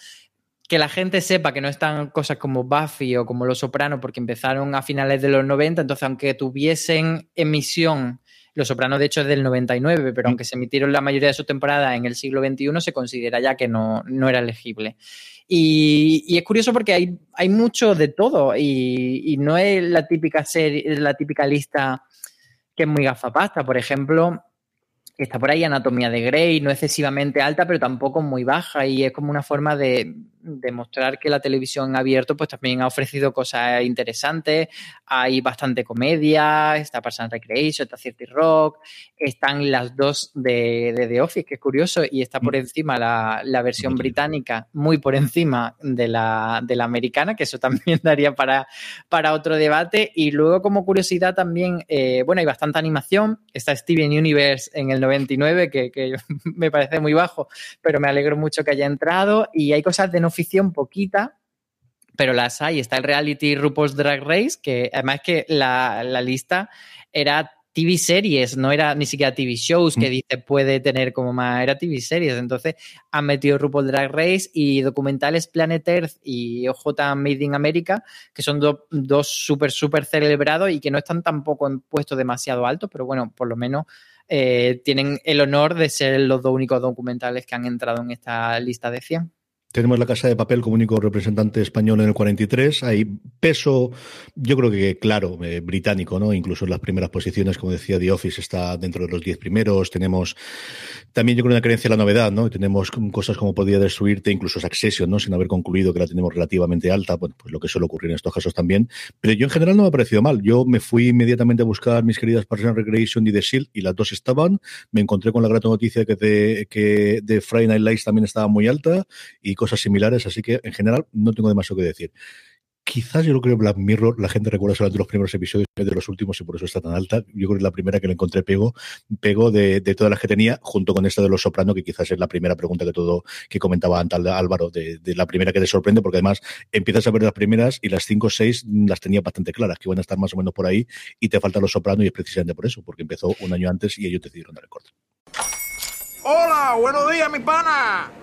Que la gente sepa que no están cosas como Buffy o como Los Sopranos porque empezaron a finales de los 90, entonces aunque tuviesen emisión los Sopranos, de hecho, es del 99, pero mm. aunque se emitieron la mayoría de su temporada en el siglo XXI, se considera ya que no, no era elegible. Y, es curioso porque hay, hay mucho de todo y, no es la típica serie, la típica lista que es muy gafapasta. Por ejemplo, está por ahí Anatomía de Grey, no excesivamente alta, pero tampoco muy baja y es como una forma de, demostrar que la televisión abierto pues también ha ofrecido cosas interesantes, hay bastante comedia, está Parks Recreation, está Cierty Rock, están las dos de, de, The Office, que es curioso, y está por mm. encima la, la versión británica, muy por encima de la, de la americana, que eso también daría para, para otro debate, y luego como curiosidad también, eh, bueno, hay bastante animación, está Steven Universe en el 99, que, que me parece muy bajo, pero me alegro mucho que haya entrado, y hay cosas de no ficción poquita, pero las hay. Está el reality RuPaul's Drag Race, que además que la, lista era TV series, no era ni siquiera TV shows, que mm. dice puede tener como más, era TV series. Entonces han metido RuPaul's Drag Race y documentales Planet Earth y OJ Made in America, que son dos súper, súper celebrados y que no están tampoco en puestos demasiado altos, pero bueno, por lo menos eh, tienen el honor de ser los dos únicos documentales que han entrado en esta lista de 100. Tenemos la Casa de Papel como único representante español en el 43. Hay peso, yo creo que claro, eh, británico, ¿no? Incluso en las primeras posiciones, como decía The Office, está dentro de los 10 primeros. Tenemos también, yo creo, una creencia en la novedad, ¿no? Tenemos cosas como Podía Destruirte, incluso Succession, ¿no? Sin haber concluido que la tenemos relativamente alta. Bueno, pues lo que suele ocurrir en estos casos también. Pero yo en general no me ha parecido mal. Yo me fui inmediatamente a buscar mis queridas Parks Recreation y The Shield y las dos estaban. Me encontré con la grata noticia que de, que de Friday Night Lights también estaba muy alta y cosas similares, así que en general no tengo demasiado que decir. Quizás yo creo que Black Mirror la gente recuerda solamente los primeros episodios de los últimos y por eso está tan alta. Yo creo que es la primera que le encontré pego, pego de, todas las que tenía, junto con esta de los Soprano, que quizás es la primera pregunta que todo que comentaba antes Álvaro, de, la primera que te sorprende, porque además empiezas a ver las primeras y las cinco o seis las tenía bastante claras, que iban a estar más o menos por ahí, y te faltan los Soprano y es precisamente por eso, porque empezó un año antes y ellos decidieron dar el corte. Hola, buenos días, mi pana.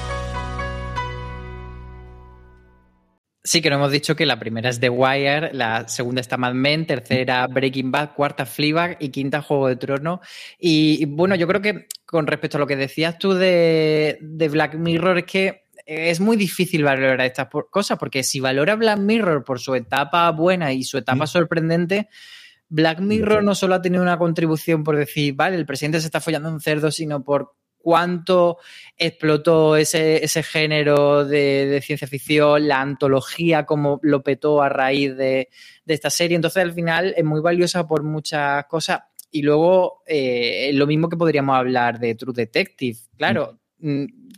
Sí, que no hemos dicho que la primera es The Wire, la segunda está Mad Men, tercera Breaking Bad, cuarta Fleabag y quinta Juego de Tronos. Y, bueno, yo creo que con respecto a lo que decías tú de, Black Mirror, es que es muy difícil valorar estas cosas, porque si valora Black Mirror por su etapa buena y su etapa sorprendente, Black Mirror no solo ha tenido una contribución por decir, vale, el presidente se está follando un cerdo, sino por cuánto explotó ese, ese género de, ciencia ficción, la antología, cómo lo petó a raíz de, esta serie. Entonces, al final, es muy valiosa por muchas cosas. Y luego, eh, lo mismo que podríamos hablar de True Detective. Claro,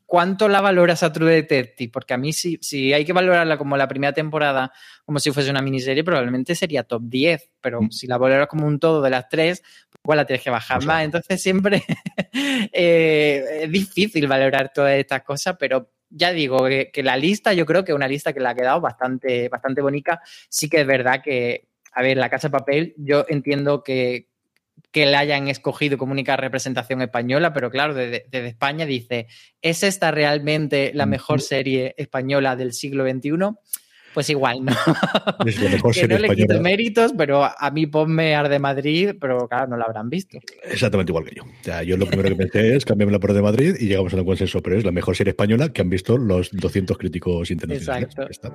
¿cuánto la valoras a True Detective? Porque a mí, si, si hay que valorarla como la primera temporada, como si fuese una miniserie, probablemente sería top 10. Pero mm. si la valoras como un todo de las tres, pues igual la tienes que bajar más. Entonces, siempre eh, es difícil valorar todas estas cosas, pero ya digo que, la lista, yo creo que es una lista que le ha quedado bastante, bastante bonita. Sí que es verdad que, a ver, la Casa de Papel, yo entiendo que, que la hayan escogido como única representación española, pero claro, desde, España dice, ¿es esta realmente la mejor serie española del siglo XXI? Pues igual, ¿no? que no le quito méritos, pero a mí ponme Ar de Madrid, pero claro, no la habrán visto. Exactamente igual que yo. yo lo primero que pensé es cambiarme la por de Madrid y llegamos a un consenso, pero es la mejor serie española que han visto los 200 críticos internacionales. Exacto.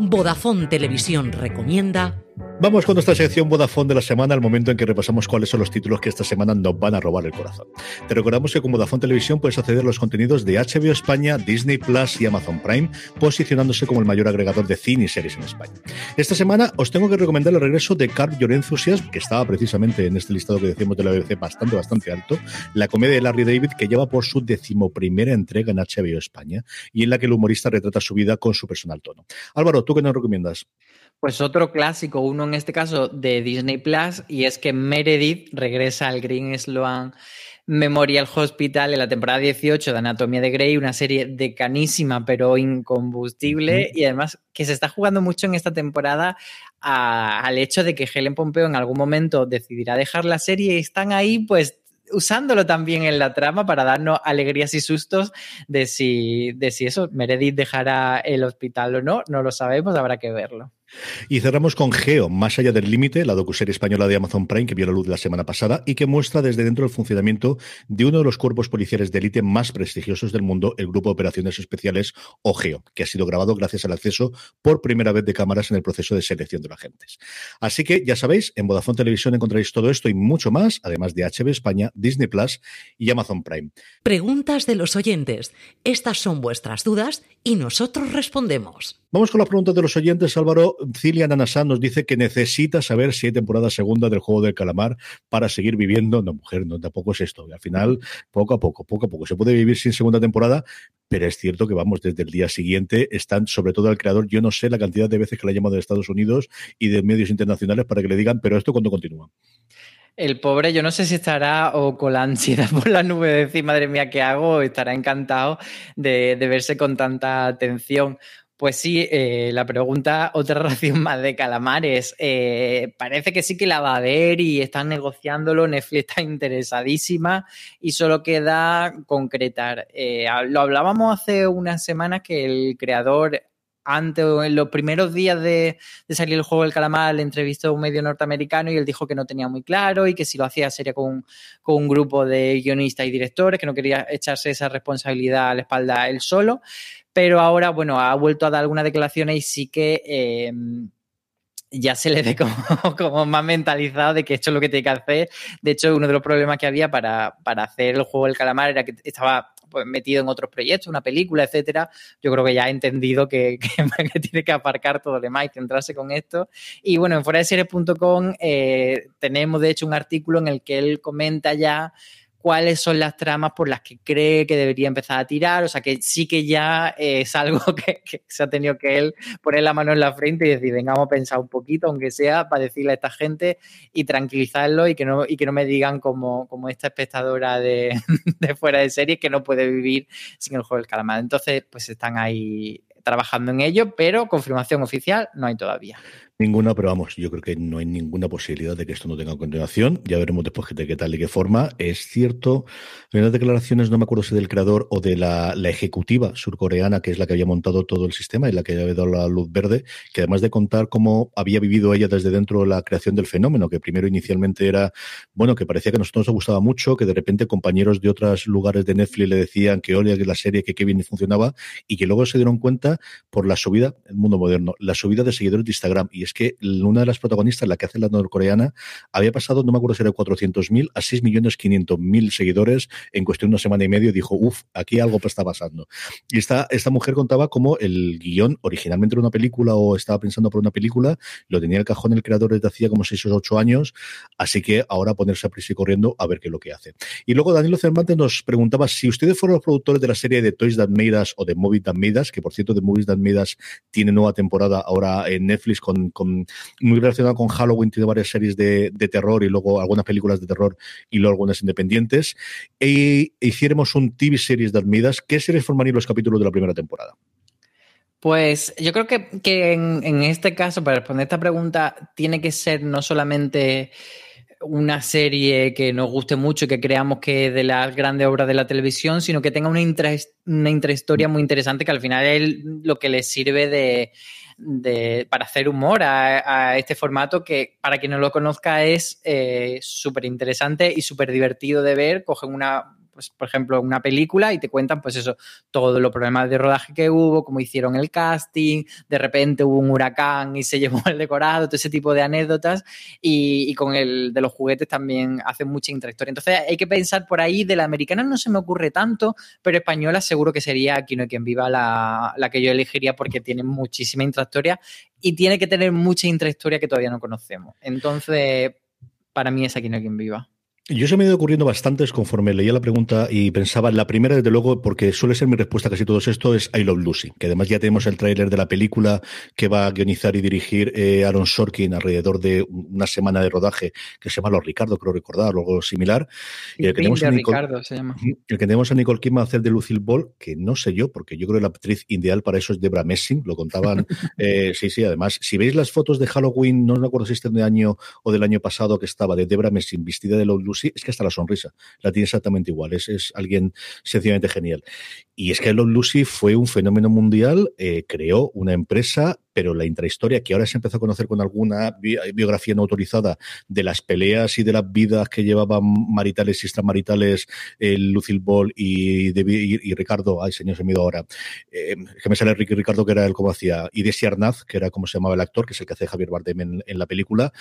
Vodafone Televisión recomienda Vamos con nuestra sección Vodafone de la semana, al momento en que repasamos cuáles son los títulos que esta semana nos van a robar el corazón. Te recordamos que con Vodafone Televisión puedes acceder a los contenidos de HBO España, Disney Plus y Amazon Prime, posicionándose como el mayor agregador de cine y series en España. Esta semana os tengo que recomendar el regreso de Carp Your Enthusiasm, que estaba precisamente en este listado que decíamos de la BBC bastante, bastante alto, la comedia de Larry David que lleva por su decimoprimera entrega en HBO España y en la que el humorista retrata su vida con su personal tono. Álvaro, ¿tú qué nos recomiendas? Pues otro clásico, uno en este caso de Disney Plus, y es que Meredith regresa al Green Sloan Memorial Hospital en la temporada 18 de Anatomía de Grey, una serie decanísima pero incombustible y además que se está jugando mucho en esta temporada al hecho de que Helen Pompeo en algún momento decidirá dejar la serie y están ahí pues usándolo también en la trama para darnos alegrías y sustos de si, de si eso, Meredith dejará el hospital o no, no lo sabemos, habrá que verlo. Y cerramos con Geo, Más allá del límite, la docuserie española de Amazon Prime que vio la luz la semana pasada y que muestra desde dentro el funcionamiento de uno de los cuerpos policiales de élite más prestigiosos del mundo, el Grupo de Operaciones Especiales o GEO, que ha sido grabado gracias al acceso por primera vez de cámaras en el proceso de selección de los agentes. Así que ya sabéis, en Vodafone Televisión encontraréis todo esto y mucho más, además de HB España, Disney Plus y Amazon Prime. Preguntas de los oyentes. Estas son vuestras dudas y nosotros respondemos. Vamos con las preguntas de los oyentes, Álvaro. Cilia Nanasán nos dice que necesita saber si hay temporada segunda del juego del calamar para seguir viviendo. No, mujer, no, tampoco es esto. Al final, poco a poco, poco a poco. Se puede vivir sin segunda temporada, pero es cierto que vamos, desde el día siguiente están, sobre todo al creador, yo no sé la cantidad de veces que le ha llamado de Estados Unidos y de medios internacionales para que le digan, pero esto cuando continúa. El pobre, yo no sé si estará o con la ansiedad por la nube de decir, madre mía, ¿qué hago? Estará encantado de verse con tanta atención. Pues sí, eh, la pregunta, otra ración más de calamares. Eh, parece que sí que la va a ver y están negociándolo. Netflix está interesadísima y solo queda concretar. Eh, lo hablábamos hace unas semanas que el creador antes o en los primeros días de, salir el juego del calamar le entrevistó a un medio norteamericano y él dijo que no tenía muy claro y que si lo hacía sería con, un grupo de guionistas y directores, que no quería echarse esa responsabilidad a la espalda él solo pero ahora, bueno, ha vuelto a dar algunas declaraciones y sí que eh, ya se le ve como, más mentalizado de que esto es lo que tiene que hacer. De hecho, uno de los problemas que había para, hacer el juego del calamar era que estaba pues, metido en otros proyectos, una película, etcétera. Yo creo que ya ha entendido que, tiene que aparcar todo lo demás y centrarse con esto. Y bueno, en fuera de series.com eh, tenemos de hecho un artículo en el que él comenta ya cuáles son las tramas por las que cree que debería empezar a tirar. O sea, que sí que ya es algo que, se ha tenido que él poner la mano en la frente y decir, venga, vamos a pensar un poquito, aunque sea, para decirle a esta gente y tranquilizarlo y que no, y que no me digan como, como esta espectadora de, de fuera de serie que no puede vivir sin el juego del calamar. Entonces, pues están ahí trabajando en ello, pero confirmación oficial no hay todavía. Ninguna, pero vamos, yo creo que no hay ninguna posibilidad de que esto no tenga continuación. Ya veremos después de qué tal y qué forma. Es cierto, hay unas declaraciones, no me acuerdo si del creador o de la, ejecutiva surcoreana, que es la que había montado todo el sistema y la que había dado la luz verde, que además de contar cómo había vivido ella desde dentro la creación del fenómeno, que primero inicialmente era, bueno, que parecía que a nosotros nos gustaba mucho, que de repente compañeros de otros lugares de Netflix le decían que que la serie, que qué bien funcionaba, y que luego se dieron cuenta por la subida, el mundo moderno, la subida de seguidores de Instagram y es que una de las protagonistas, la que hace la norcoreana, había pasado, no me acuerdo si era 400.000 a 6.500.000 seguidores en cuestión de una semana y medio. Dijo, uff, aquí algo está pasando. Y esta, esta mujer contaba como el guion originalmente era una película o estaba pensando por una película, lo tenía el cajón el creador desde hacía como 6 o 8 años, así que ahora ponerse a prisa y corriendo a ver qué es lo que hace. Y luego Danilo Cervantes nos preguntaba si ustedes fueron los productores de la serie de Toys That Made Us o de Movies That Made Us, que por cierto Movies That Made tiene nueva temporada ahora en Netflix con, con muy relacionado con Halloween, tiene varias series de, de, terror y luego algunas películas de terror y luego algunas independientes. E hiciéramos un TV series de Made ¿qué series formarían los capítulos de la primera temporada? Pues yo creo que, que en, en, este caso, para responder esta pregunta, tiene que ser no solamente una serie que nos guste mucho y que creamos que es de las grandes obras de la televisión, sino que tenga una, una intrahistoria muy interesante que al final es lo que le sirve de, de, para hacer humor a, a, este formato que para quien no lo conozca es eh, súper interesante y súper divertido de ver. Cogen una pues, por ejemplo, una película y te cuentan, pues eso, todos los problemas de rodaje que hubo, cómo hicieron el casting, de repente hubo un huracán y se llevó el decorado, todo ese tipo de anécdotas. Y, y con el de los juguetes también hacen mucha intrahistoria. Entonces hay que pensar por ahí, de la americana no se me ocurre tanto, pero española seguro que sería Aquí no hay quien viva la, la que yo elegiría porque tiene muchísima intrahistoria y tiene que tener mucha intrahistoria que todavía no conocemos. Entonces, para mí es Aquí no hay quien viva. Yo se me ha ido ocurriendo bastantes conforme leía la pregunta y pensaba, la primera, desde luego, porque suele ser mi respuesta a casi todo esto, es I Love Lucy, que además ya tenemos el tráiler de la película que va a guionizar y dirigir eh, Aaron Sorkin alrededor de una semana de rodaje, que se llama Los Ricardo, creo recordar, o algo similar. Y el que, tenemos a Nicole, Ricardo, se llama. el que tenemos a Nicole Kidman a hacer de Lucille Ball, que no sé yo, porque yo creo que la actriz ideal para eso es Debra Messing, lo contaban. eh, sí, sí, además, si veis las fotos de Halloween, no me acuerdo si es de año o del año pasado que estaba, de Debra Messing vestida de Love Lucy, es que hasta la sonrisa la tiene exactamente igual. Es, es alguien sencillamente genial. Y es que Love Lucy fue un fenómeno mundial, eh, creó una empresa, pero la intrahistoria que ahora se empezó a conocer con alguna bi biografía no autorizada de las peleas y de las vidas que llevaban maritales y extramaritales eh, Lucille Ball y, Ricardo, ay señor, se me ido ahora, eh, que me sale Ricky Ricardo que era el como hacía, y Desi Arnaz, que era como se llamaba el actor, que es el que hace Javier Bardem en, en la película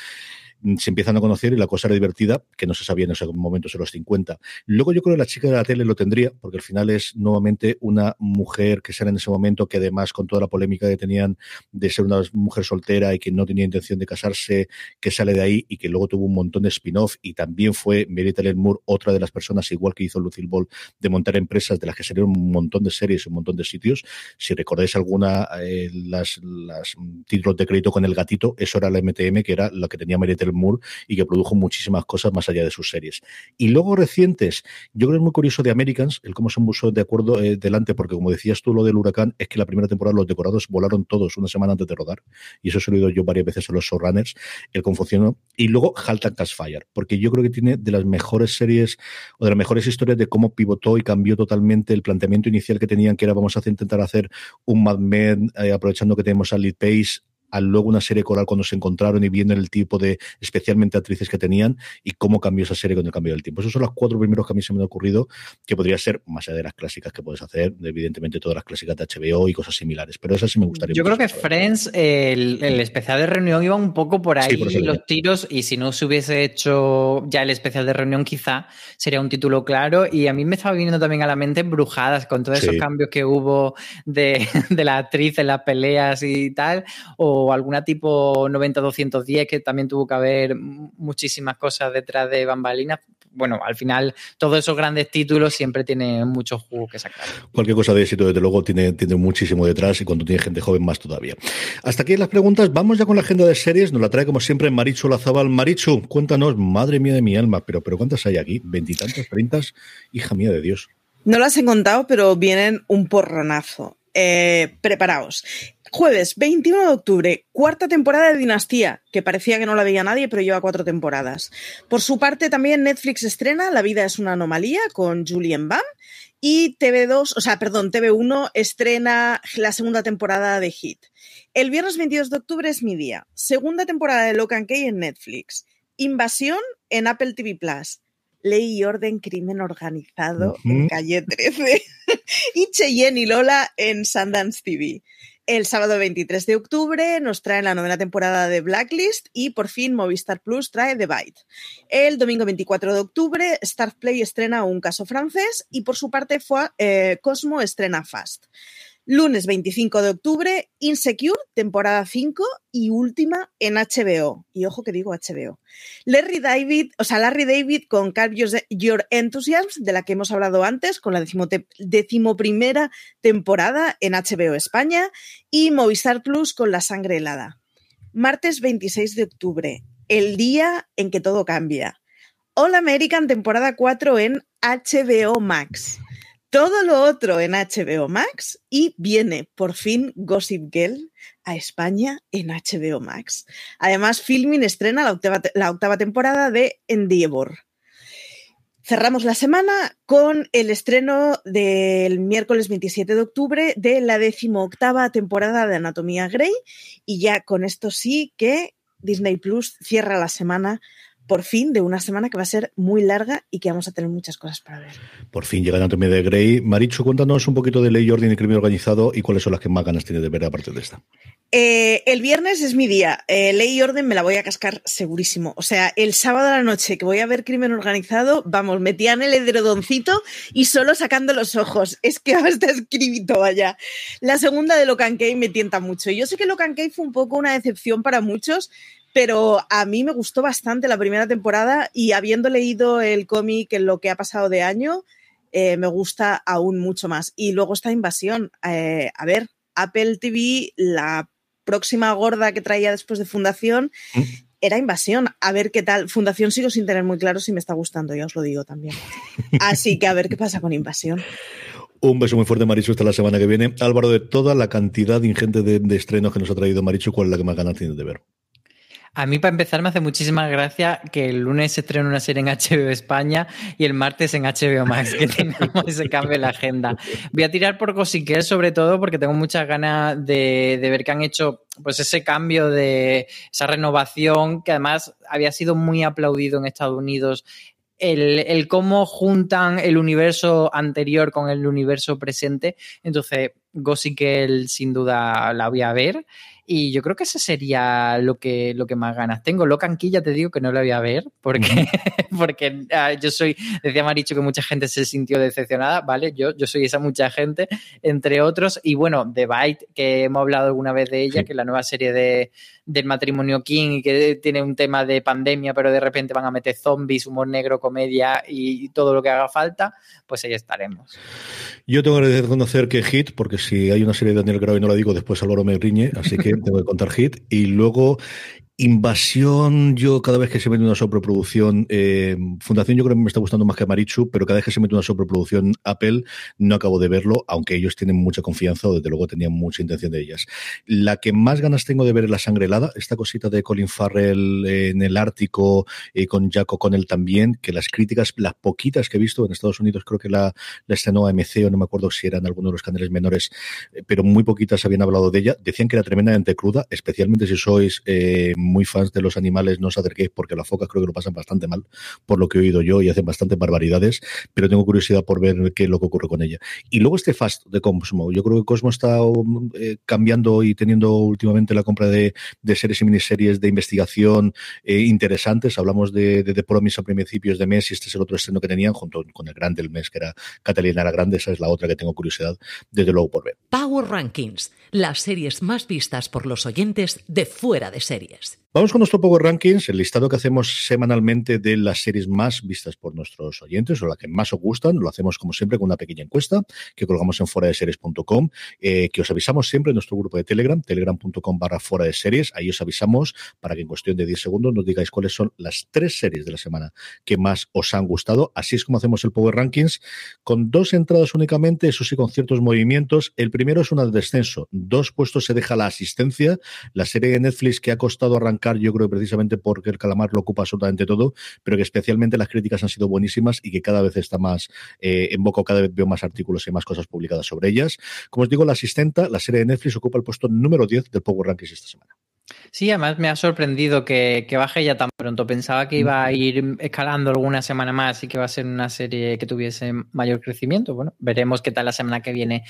se empiezan a conocer y la cosa era divertida, que no se sabía en esos momentos en los 50. Luego yo creo que la chica de la tele lo tendría, porque al final es nuevamente una mujer que sale en ese momento, que además con toda la polémica que tenían de ser una mujer soltera y que no tenía intención de casarse, que sale de ahí y que luego tuvo un montón de spin-off y también fue Mary Tyler Moore, otra de las personas, igual que hizo Lucille Ball, de montar empresas de las que salieron un montón de series, un montón de sitios. Si recordáis alguna, eh, las, las títulos de crédito con el gatito, eso era la MTM, que era la que tenía Mary Tyler Moore y que produjo muchísimas cosas más allá de sus series. Y luego recientes, yo creo que es muy curioso de Americans, el cómo se puso de acuerdo eh, delante, porque como decías tú lo del huracán, es que la primera temporada los decorados volaron todos una semana antes de rodar, y eso se lo he oído yo varias veces a los showrunners, el cómo funcionó. Y luego Halt and Catch Fire, porque yo creo que tiene de las mejores series o de las mejores historias de cómo pivotó y cambió totalmente el planteamiento inicial que tenían, que era vamos a intentar hacer un Mad Men, eh, aprovechando que tenemos a Lead Pace, a luego una serie coral cuando se encontraron y viendo el tipo de especialmente actrices que tenían y cómo cambió esa serie con el cambio del tiempo. Esos son los cuatro primeros que a mí se me han ocurrido que podría ser más allá de las clásicas que puedes hacer, evidentemente todas las clásicas de HBO y cosas similares, pero esas sí me gustaría. Yo creo que Friends, el, el, especial de reunión iba un poco por ahí, sí, por los tiros, y si no se hubiese hecho ya el especial de reunión, quizá sería un título claro. Y a mí me estaba viniendo también a la mente Brujadas, con todos sí. esos cambios que hubo de, de la actriz en las peleas y tal, o o alguna tipo 90-210 que también tuvo que haber muchísimas cosas detrás de bambalinas. Bueno, al final todos esos grandes títulos siempre tienen mucho jugo que sacar. Cualquier cosa de éxito, desde luego, tiene, tiene muchísimo detrás y cuando tiene gente joven más todavía. Hasta aquí las preguntas. Vamos ya con la agenda de series. Nos la trae como siempre Marichu Lazabal. Marichu, cuéntanos, madre mía de mi alma, pero, pero ¿cuántas hay aquí? ¿Veintitantas, treintas? Hija mía de Dios. No las he contado, pero vienen un porronazo. Eh, preparaos. Jueves 21 de octubre, cuarta temporada de Dinastía, que parecía que no la veía nadie, pero lleva cuatro temporadas. Por su parte, también Netflix estrena La vida es una anomalía con Julian Bam y TV2, o sea, perdón, TV1 estrena la segunda temporada de Hit. El viernes 22 de octubre es mi día. Segunda temporada de Locan Key en Netflix. Invasión en Apple TV Plus. Ley y Orden, Crimen Organizado uh -huh. en Calle 13. y Cheyenne y Lola en Sundance TV. El sábado 23 de octubre nos trae la novena temporada de Blacklist y por fin Movistar Plus trae The Bite. El domingo 24 de octubre Start Play estrena Un caso francés y por su parte eh, Cosmo estrena Fast. Lunes 25 de octubre, Insecure, temporada 5 y última en HBO. Y ojo que digo HBO. Larry David, o sea, Larry David con Carve Your Enthusiasm, de la que hemos hablado antes, con la decimoprimera temporada en HBO España, y Movistar Plus con La Sangre Helada. Martes 26 de octubre, el día en que todo cambia. All American, temporada 4 en HBO Max todo lo otro en HBO Max y viene por fin Gossip Girl a España en HBO Max. Además, Filming estrena la octava, la octava temporada de Endeavor. Cerramos la semana con el estreno del miércoles 27 de octubre de la decimoctava temporada de Anatomía Grey y ya con esto sí que Disney Plus cierra la semana por fin de una semana que va a ser muy larga y que vamos a tener muchas cosas para ver. Por fin llega Anatomía de Grey. Marichu, cuéntanos un poquito de ley, orden y crimen organizado y cuáles son las que más ganas tiene de ver aparte de esta. Eh, el viernes es mi día. Eh, ley y orden me la voy a cascar segurísimo. O sea, el sábado a la noche que voy a ver crimen organizado, vamos, metía en el edredoncito y solo sacando los ojos. Es que está escrito allá. La segunda de Locan Key me tienta mucho. Yo sé que Locan Key fue un poco una decepción para muchos, pero a mí me gustó bastante la primera temporada y habiendo leído el cómic en lo que ha pasado de año, eh, me gusta aún mucho más. Y luego esta invasión. Eh, a ver, Apple TV, la próxima gorda que traía después de Fundación, mm. era invasión. A ver qué tal. Fundación sigo sin tener muy claro si me está gustando, ya os lo digo también. Así que a ver qué pasa con invasión. Un beso muy fuerte, Marichu, hasta la semana que viene. Álvaro, de toda la cantidad ingente de, de estrenos que nos ha traído Marichu, ¿cuál es la que más ganas tienes de ver? A mí, para empezar, me hace muchísima gracia que el lunes se estrene una serie en HBO España y el martes en HBO Max, que tengamos ese cambio en la agenda. Voy a tirar por Cosiquel, sobre todo, porque tengo muchas ganas de, ver que han hecho pues ese cambio de esa renovación, que además había sido muy aplaudido en Estados Unidos el, el, cómo juntan el universo anterior con el universo presente. Entonces, Gossip sin duda la voy a ver. Y yo creo que ese sería lo que, lo que más ganas tengo. Locan Key ya te digo que no lo voy a ver porque, porque ah, yo soy, decía Maricho que mucha gente se sintió decepcionada, ¿vale? Yo, yo soy esa mucha gente, entre otros. Y bueno, The Bite, que hemos hablado alguna vez de ella, que es la nueva serie de, del matrimonio King y que tiene un tema de pandemia, pero de repente van a meter zombies, humor negro, comedia y todo lo que haga falta, pues ahí estaremos. Yo tengo que reconocer que Hit, porque si hay una serie de Daniel Grau y no la digo, después Álvaro me riñe, así que tengo que contar Hit. Y luego Invasión, yo cada vez que se mete una sobreproducción, eh, Fundación yo creo que me está gustando más que Marichu, pero cada vez que se mete una sobreproducción Apple no acabo de verlo, aunque ellos tienen mucha confianza o desde luego tenían mucha intención de ellas. La que más ganas tengo de ver es La Sangre Helada, esta cosita de Colin Farrell en el Ártico y con Jack O'Connell también, que las críticas, las poquitas que he visto en Estados Unidos, creo que la, la estrenó AMC o no me acuerdo si eran algunos de los canales menores, eh, pero muy poquitas habían hablado de ella. Decían que era tremendamente cruda, especialmente si sois eh, muy fans de los animales, no os acerquéis porque las focas creo que lo pasan bastante mal, por lo que he oído yo, y hacen bastantes barbaridades, pero tengo curiosidad por ver qué es lo que ocurre con ella. Y luego este Fast de Cosmo. Yo creo que Cosmo está eh, cambiando y teniendo últimamente la compra de, series y miniseries de investigación eh, interesantes. Hablamos de, de The Promise a principios de mes y este es el otro estreno que tenían junto con el grande del mes, que era Catalina la Grande. Esa es la otra que tengo curiosidad, desde luego, por ver. Power Rankings, las series más vistas por los oyentes de fuera de series. Vamos con nuestro Power Rankings, el listado que hacemos semanalmente de las series más vistas por nuestros oyentes o las que más os gustan. Lo hacemos como siempre con una pequeña encuesta que colgamos en fuera de series.com, eh, que os avisamos siempre en nuestro grupo de Telegram, telegram.com barra fuera de series. Ahí os avisamos para que en cuestión de 10 segundos nos digáis cuáles son las tres series de la semana que más os han gustado. Así es como hacemos el Power Rankings, con dos entradas únicamente, eso sí, con ciertos movimientos. El primero es una de descenso. Dos puestos se deja la asistencia. La serie de Netflix que ha costado arrancar yo creo precisamente porque el calamar lo ocupa absolutamente todo, pero que especialmente las críticas han sido buenísimas y que cada vez está más eh, en boca, cada vez veo más artículos y más cosas publicadas sobre ellas. Como os digo, la asistenta, la serie de Netflix ocupa el puesto número 10 del Power Rankings esta semana. Sí, además me ha sorprendido que, baje ya tan pronto. Pensaba que iba a ir escalando alguna semana más y que va a ser una serie que tuviese mayor crecimiento. Bueno, veremos qué tal la semana que viene.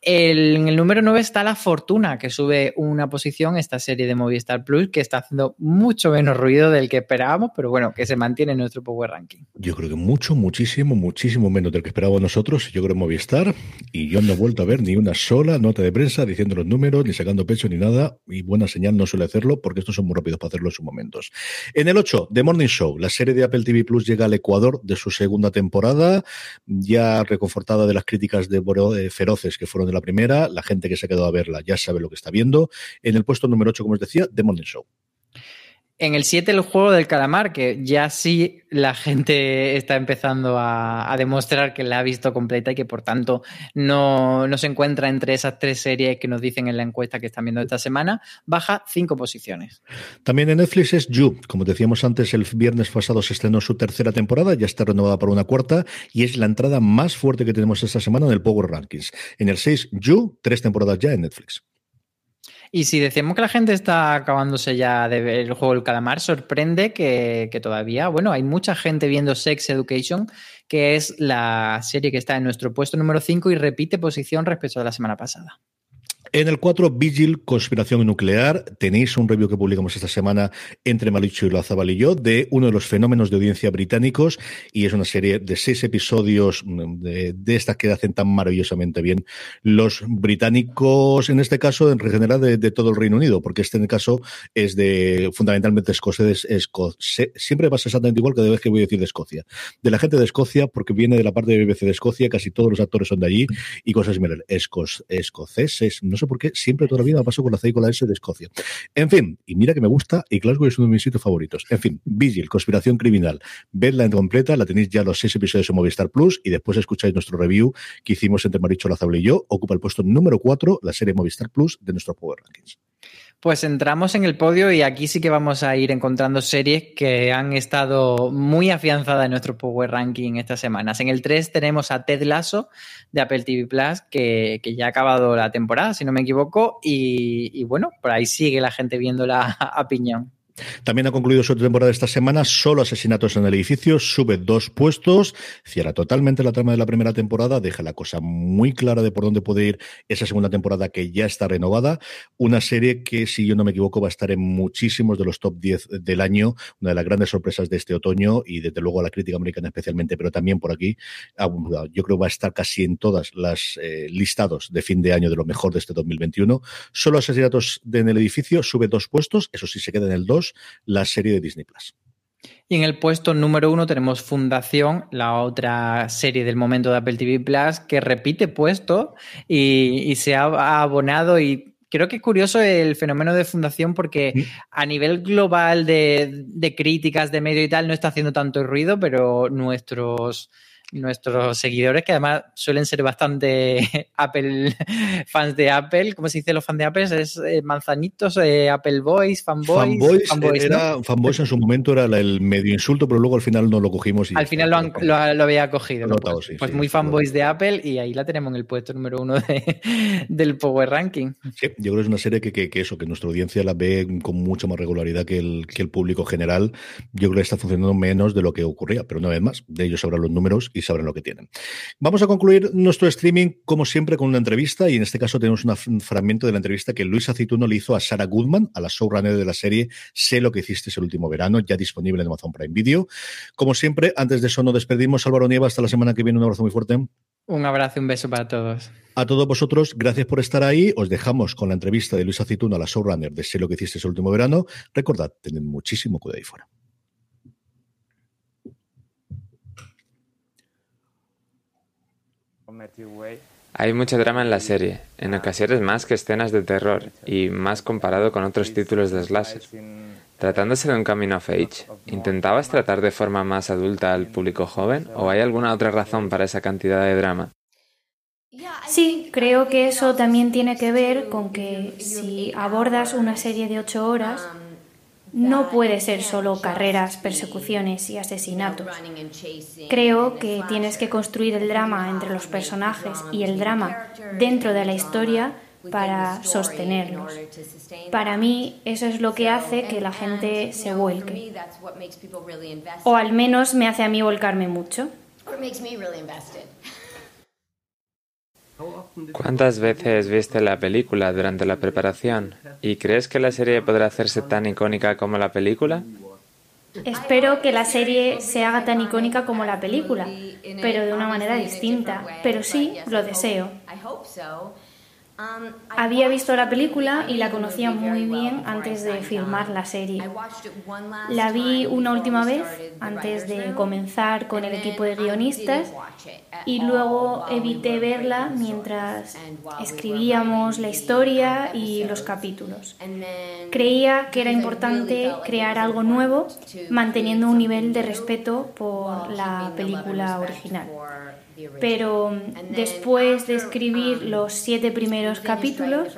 en el número 9 está La Fortuna, que sube una posición, esta serie de Movistar Plus, que está haciendo mucho menos ruido del que esperábamos, pero bueno, que se mantiene en nuestro Power Ranking. Yo creo que mucho, muchísimo, muchísimo menos del que esperábamos nosotros. Yo creo Movistar, y yo no he vuelto a ver ni una sola nota de prensa diciendo los números, ni sacando pecho, ni nada, y buena señal no suele hacer porque estos son muy rápidos para hacerlo en sus momentos. En el 8, The Morning Show, la serie de Apple TV Plus llega al Ecuador de su segunda temporada, ya reconfortada de las críticas de eh, feroces que fueron de la primera, la gente que se ha quedado a verla ya sabe lo que está viendo. En el puesto número 8, como os decía, The Morning Show. En el 7 el juego del calamar, que ya sí la gente está empezando a, demostrar que la ha visto completa y que por tanto no, se encuentra entre esas tres series que nos dicen en la encuesta que están viendo esta semana, baja cinco posiciones. También en Netflix es You. Como decíamos antes, el viernes pasado se estrenó su tercera temporada, ya está renovada para una cuarta y es la entrada más fuerte que tenemos esta semana en el Power Rankings. En el 6, You, tres temporadas ya en Netflix. Y si decimos que la gente está acabándose ya de ver el juego del calamar, sorprende que, que, todavía, bueno, hay mucha gente viendo Sex Education, que es la serie que está en nuestro puesto número 5 y repite posición respecto a la semana pasada. En el 4, Vigil, Conspiración Nuclear. Tenéis un review que publicamos esta semana entre Malicho y Lazabal y yo de uno de los fenómenos de audiencia británicos y es una serie de seis episodios mm, de, estas que hacen tan maravillosamente bien los británicos, en este caso, en general de, todo el Reino Unido, porque este en el caso es de fundamentalmente escocés, siempre pasa exactamente igual cada vez que voy a decir de Escocia. De la gente de Escocia, porque viene de la parte de BBC de Escocia, casi todos los actores son de allí y cosas similares. escoceses, no sé por qué, siempre toda la vida paso con la C con la S de Escocia. En fin, y mira que me gusta, y Glasgow es uno de mis sitios favoritos. En fin, Vigil, Conspiración Criminal. Vedla en completa, la tenéis ya los seis episodios en Movistar Plus, y después escucháis nuestro review que hicimos entre Maricho Lazable y yo. Ocupa el puesto número 4, la serie Movistar Plus de nuestro Power Rankings. Pues entramos en el podio y aquí sí que vamos a ir encontrando series que han estado muy afianzadas en nuestro Power Ranking estas semanas. En el 3 tenemos a Ted Lasso de Apple TV Plus, que, ya ha acabado la temporada, si no me equivoco, y, bueno, por ahí sigue la gente viéndola a piñón. También ha concluido su temporada esta semana, solo asesinatos en el edificio, sube dos puestos, cierra totalmente la trama de la primera temporada, deja la cosa muy clara de por dónde puede ir esa segunda temporada que ya está renovada. Una serie que, si yo no me equivoco, va a estar en muchísimos de los top 10 del año, una de las grandes sorpresas de este otoño y desde luego a la crítica americana especialmente, pero también por aquí, ah, yo creo que va a estar casi en todas las eh, listados de fin de año de lo mejor de este 2021. Solo asesinatos en el edificio, sube dos puestos, eso sí se queda en el 2 la serie de Disney Plus. Y en el puesto número uno tenemos Fundación, la otra serie del momento de Apple TV Plus, que repite puesto y, se ha abonado y creo que es curioso el fenómeno de fundación porque mm. a nivel global de, de, críticas de medio y tal no está haciendo tanto ruido, pero nuestros nuestros seguidores, que además suelen ser bastante Apple, fans de Apple, ¿cómo se dice los fans de Apple? Es eh, manzanitos, eh, Apple Boys, fanboys. Fanboys, era, fanboys en su momento era el medio insulto, pero luego al final no lo cogimos. Y al final lo, había cogido. pues, pues muy fanboys de Apple y ahí la tenemos en el puesto número uno del Power Ranking. Sí, yo creo que es una serie que, que, eso, que nuestra audiencia la ve con mucha más regularidad que el, que el público general. Yo creo que está funcionando menos de lo que ocurría, pero una vez más, de ellos habrá los números y sabrán lo que tienen. Vamos a concluir nuestro streaming, como siempre, con una entrevista, y en este caso tenemos un fragmento de la entrevista que Luis Acituno le hizo a Sarah Goodman, a la showrunner de la serie Sé lo que hiciste el último verano, ya disponible en Amazon Prime Video. Como siempre, antes de eso nos despedimos. Álvaro Nieva, hasta la semana que viene. Un abrazo muy fuerte. Un abrazo y un beso para todos. A todos vosotros, gracias por estar ahí. Os dejamos con la entrevista de Luis Acituno a la showrunner de Sé lo que hiciste el último verano. Recordad, tened muchísimo cuidado ahí fuera. Hay mucho drama en la serie, en ocasiones más que escenas de terror y más comparado con otros títulos de slasher. Tratándose de un camino of age, ¿intentabas tratar de forma más adulta al público joven o hay alguna otra razón para esa cantidad de drama? Sí, creo que eso también tiene que ver con que si abordas una serie de ocho horas, no puede ser solo carreras, persecuciones y asesinatos. Creo que tienes que construir el drama entre los personajes y el drama dentro de la historia para sostenernos. Para mí eso es lo que hace que la gente se vuelque. O al menos me hace a mí volcarme mucho. ¿Cuántas veces viste la película durante la preparación? ¿Y crees que la serie podrá hacerse tan icónica como la película? Espero que la serie se haga tan icónica como la película, pero de una manera distinta. Pero sí, lo deseo. Había visto la película y la conocía muy bien antes de filmar la serie. La vi una última vez antes de comenzar con el equipo de guionistas y luego evité verla mientras escribíamos la historia y los capítulos. Creía que era importante crear algo nuevo manteniendo un nivel de respeto por la película original. Pero después de escribir los siete primeros capítulos,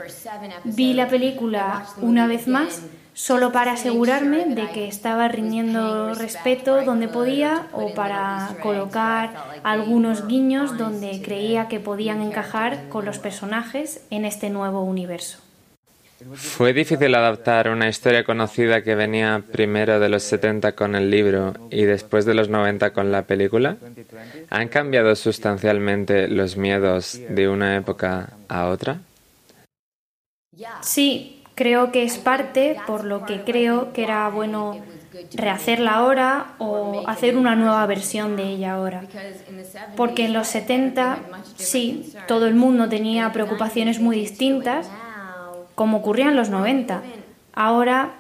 vi la película una vez más solo para asegurarme de que estaba rindiendo respeto donde podía o para colocar algunos guiños donde creía que podían encajar con los personajes en este nuevo universo. ¿Fue difícil adaptar una historia conocida que venía primero de los 70 con el libro y después de los 90 con la película? ¿Han cambiado sustancialmente los miedos de una época a otra? Sí, creo que es parte por lo que creo que era bueno rehacerla ahora o hacer una nueva versión de ella ahora. Porque en los 70, sí, todo el mundo tenía preocupaciones muy distintas como ocurría en los 90. Ahora,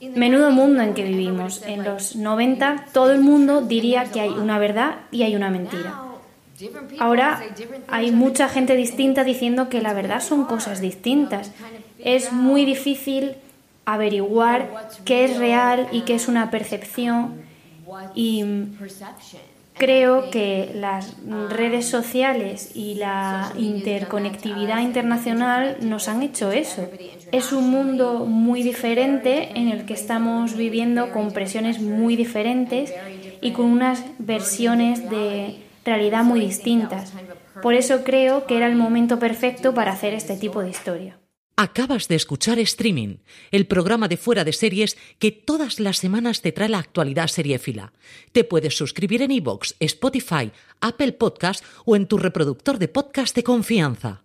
menudo mundo en que vivimos. En los 90 todo el mundo diría que hay una verdad y hay una mentira. Ahora hay mucha gente distinta diciendo que la verdad son cosas distintas. Es muy difícil averiguar qué es real y qué es una percepción y Creo que las redes sociales y la interconectividad internacional nos han hecho eso. Es un mundo muy diferente en el que estamos viviendo con presiones muy diferentes y con unas versiones de realidad muy distintas. Por eso creo que era el momento perfecto para hacer este tipo de historia. Acabas de escuchar Streaming, el programa de fuera de series que todas las semanas te trae la actualidad seriéfila. Te puedes suscribir en iVoox, Spotify, Apple Podcast o en tu reproductor de podcast de confianza.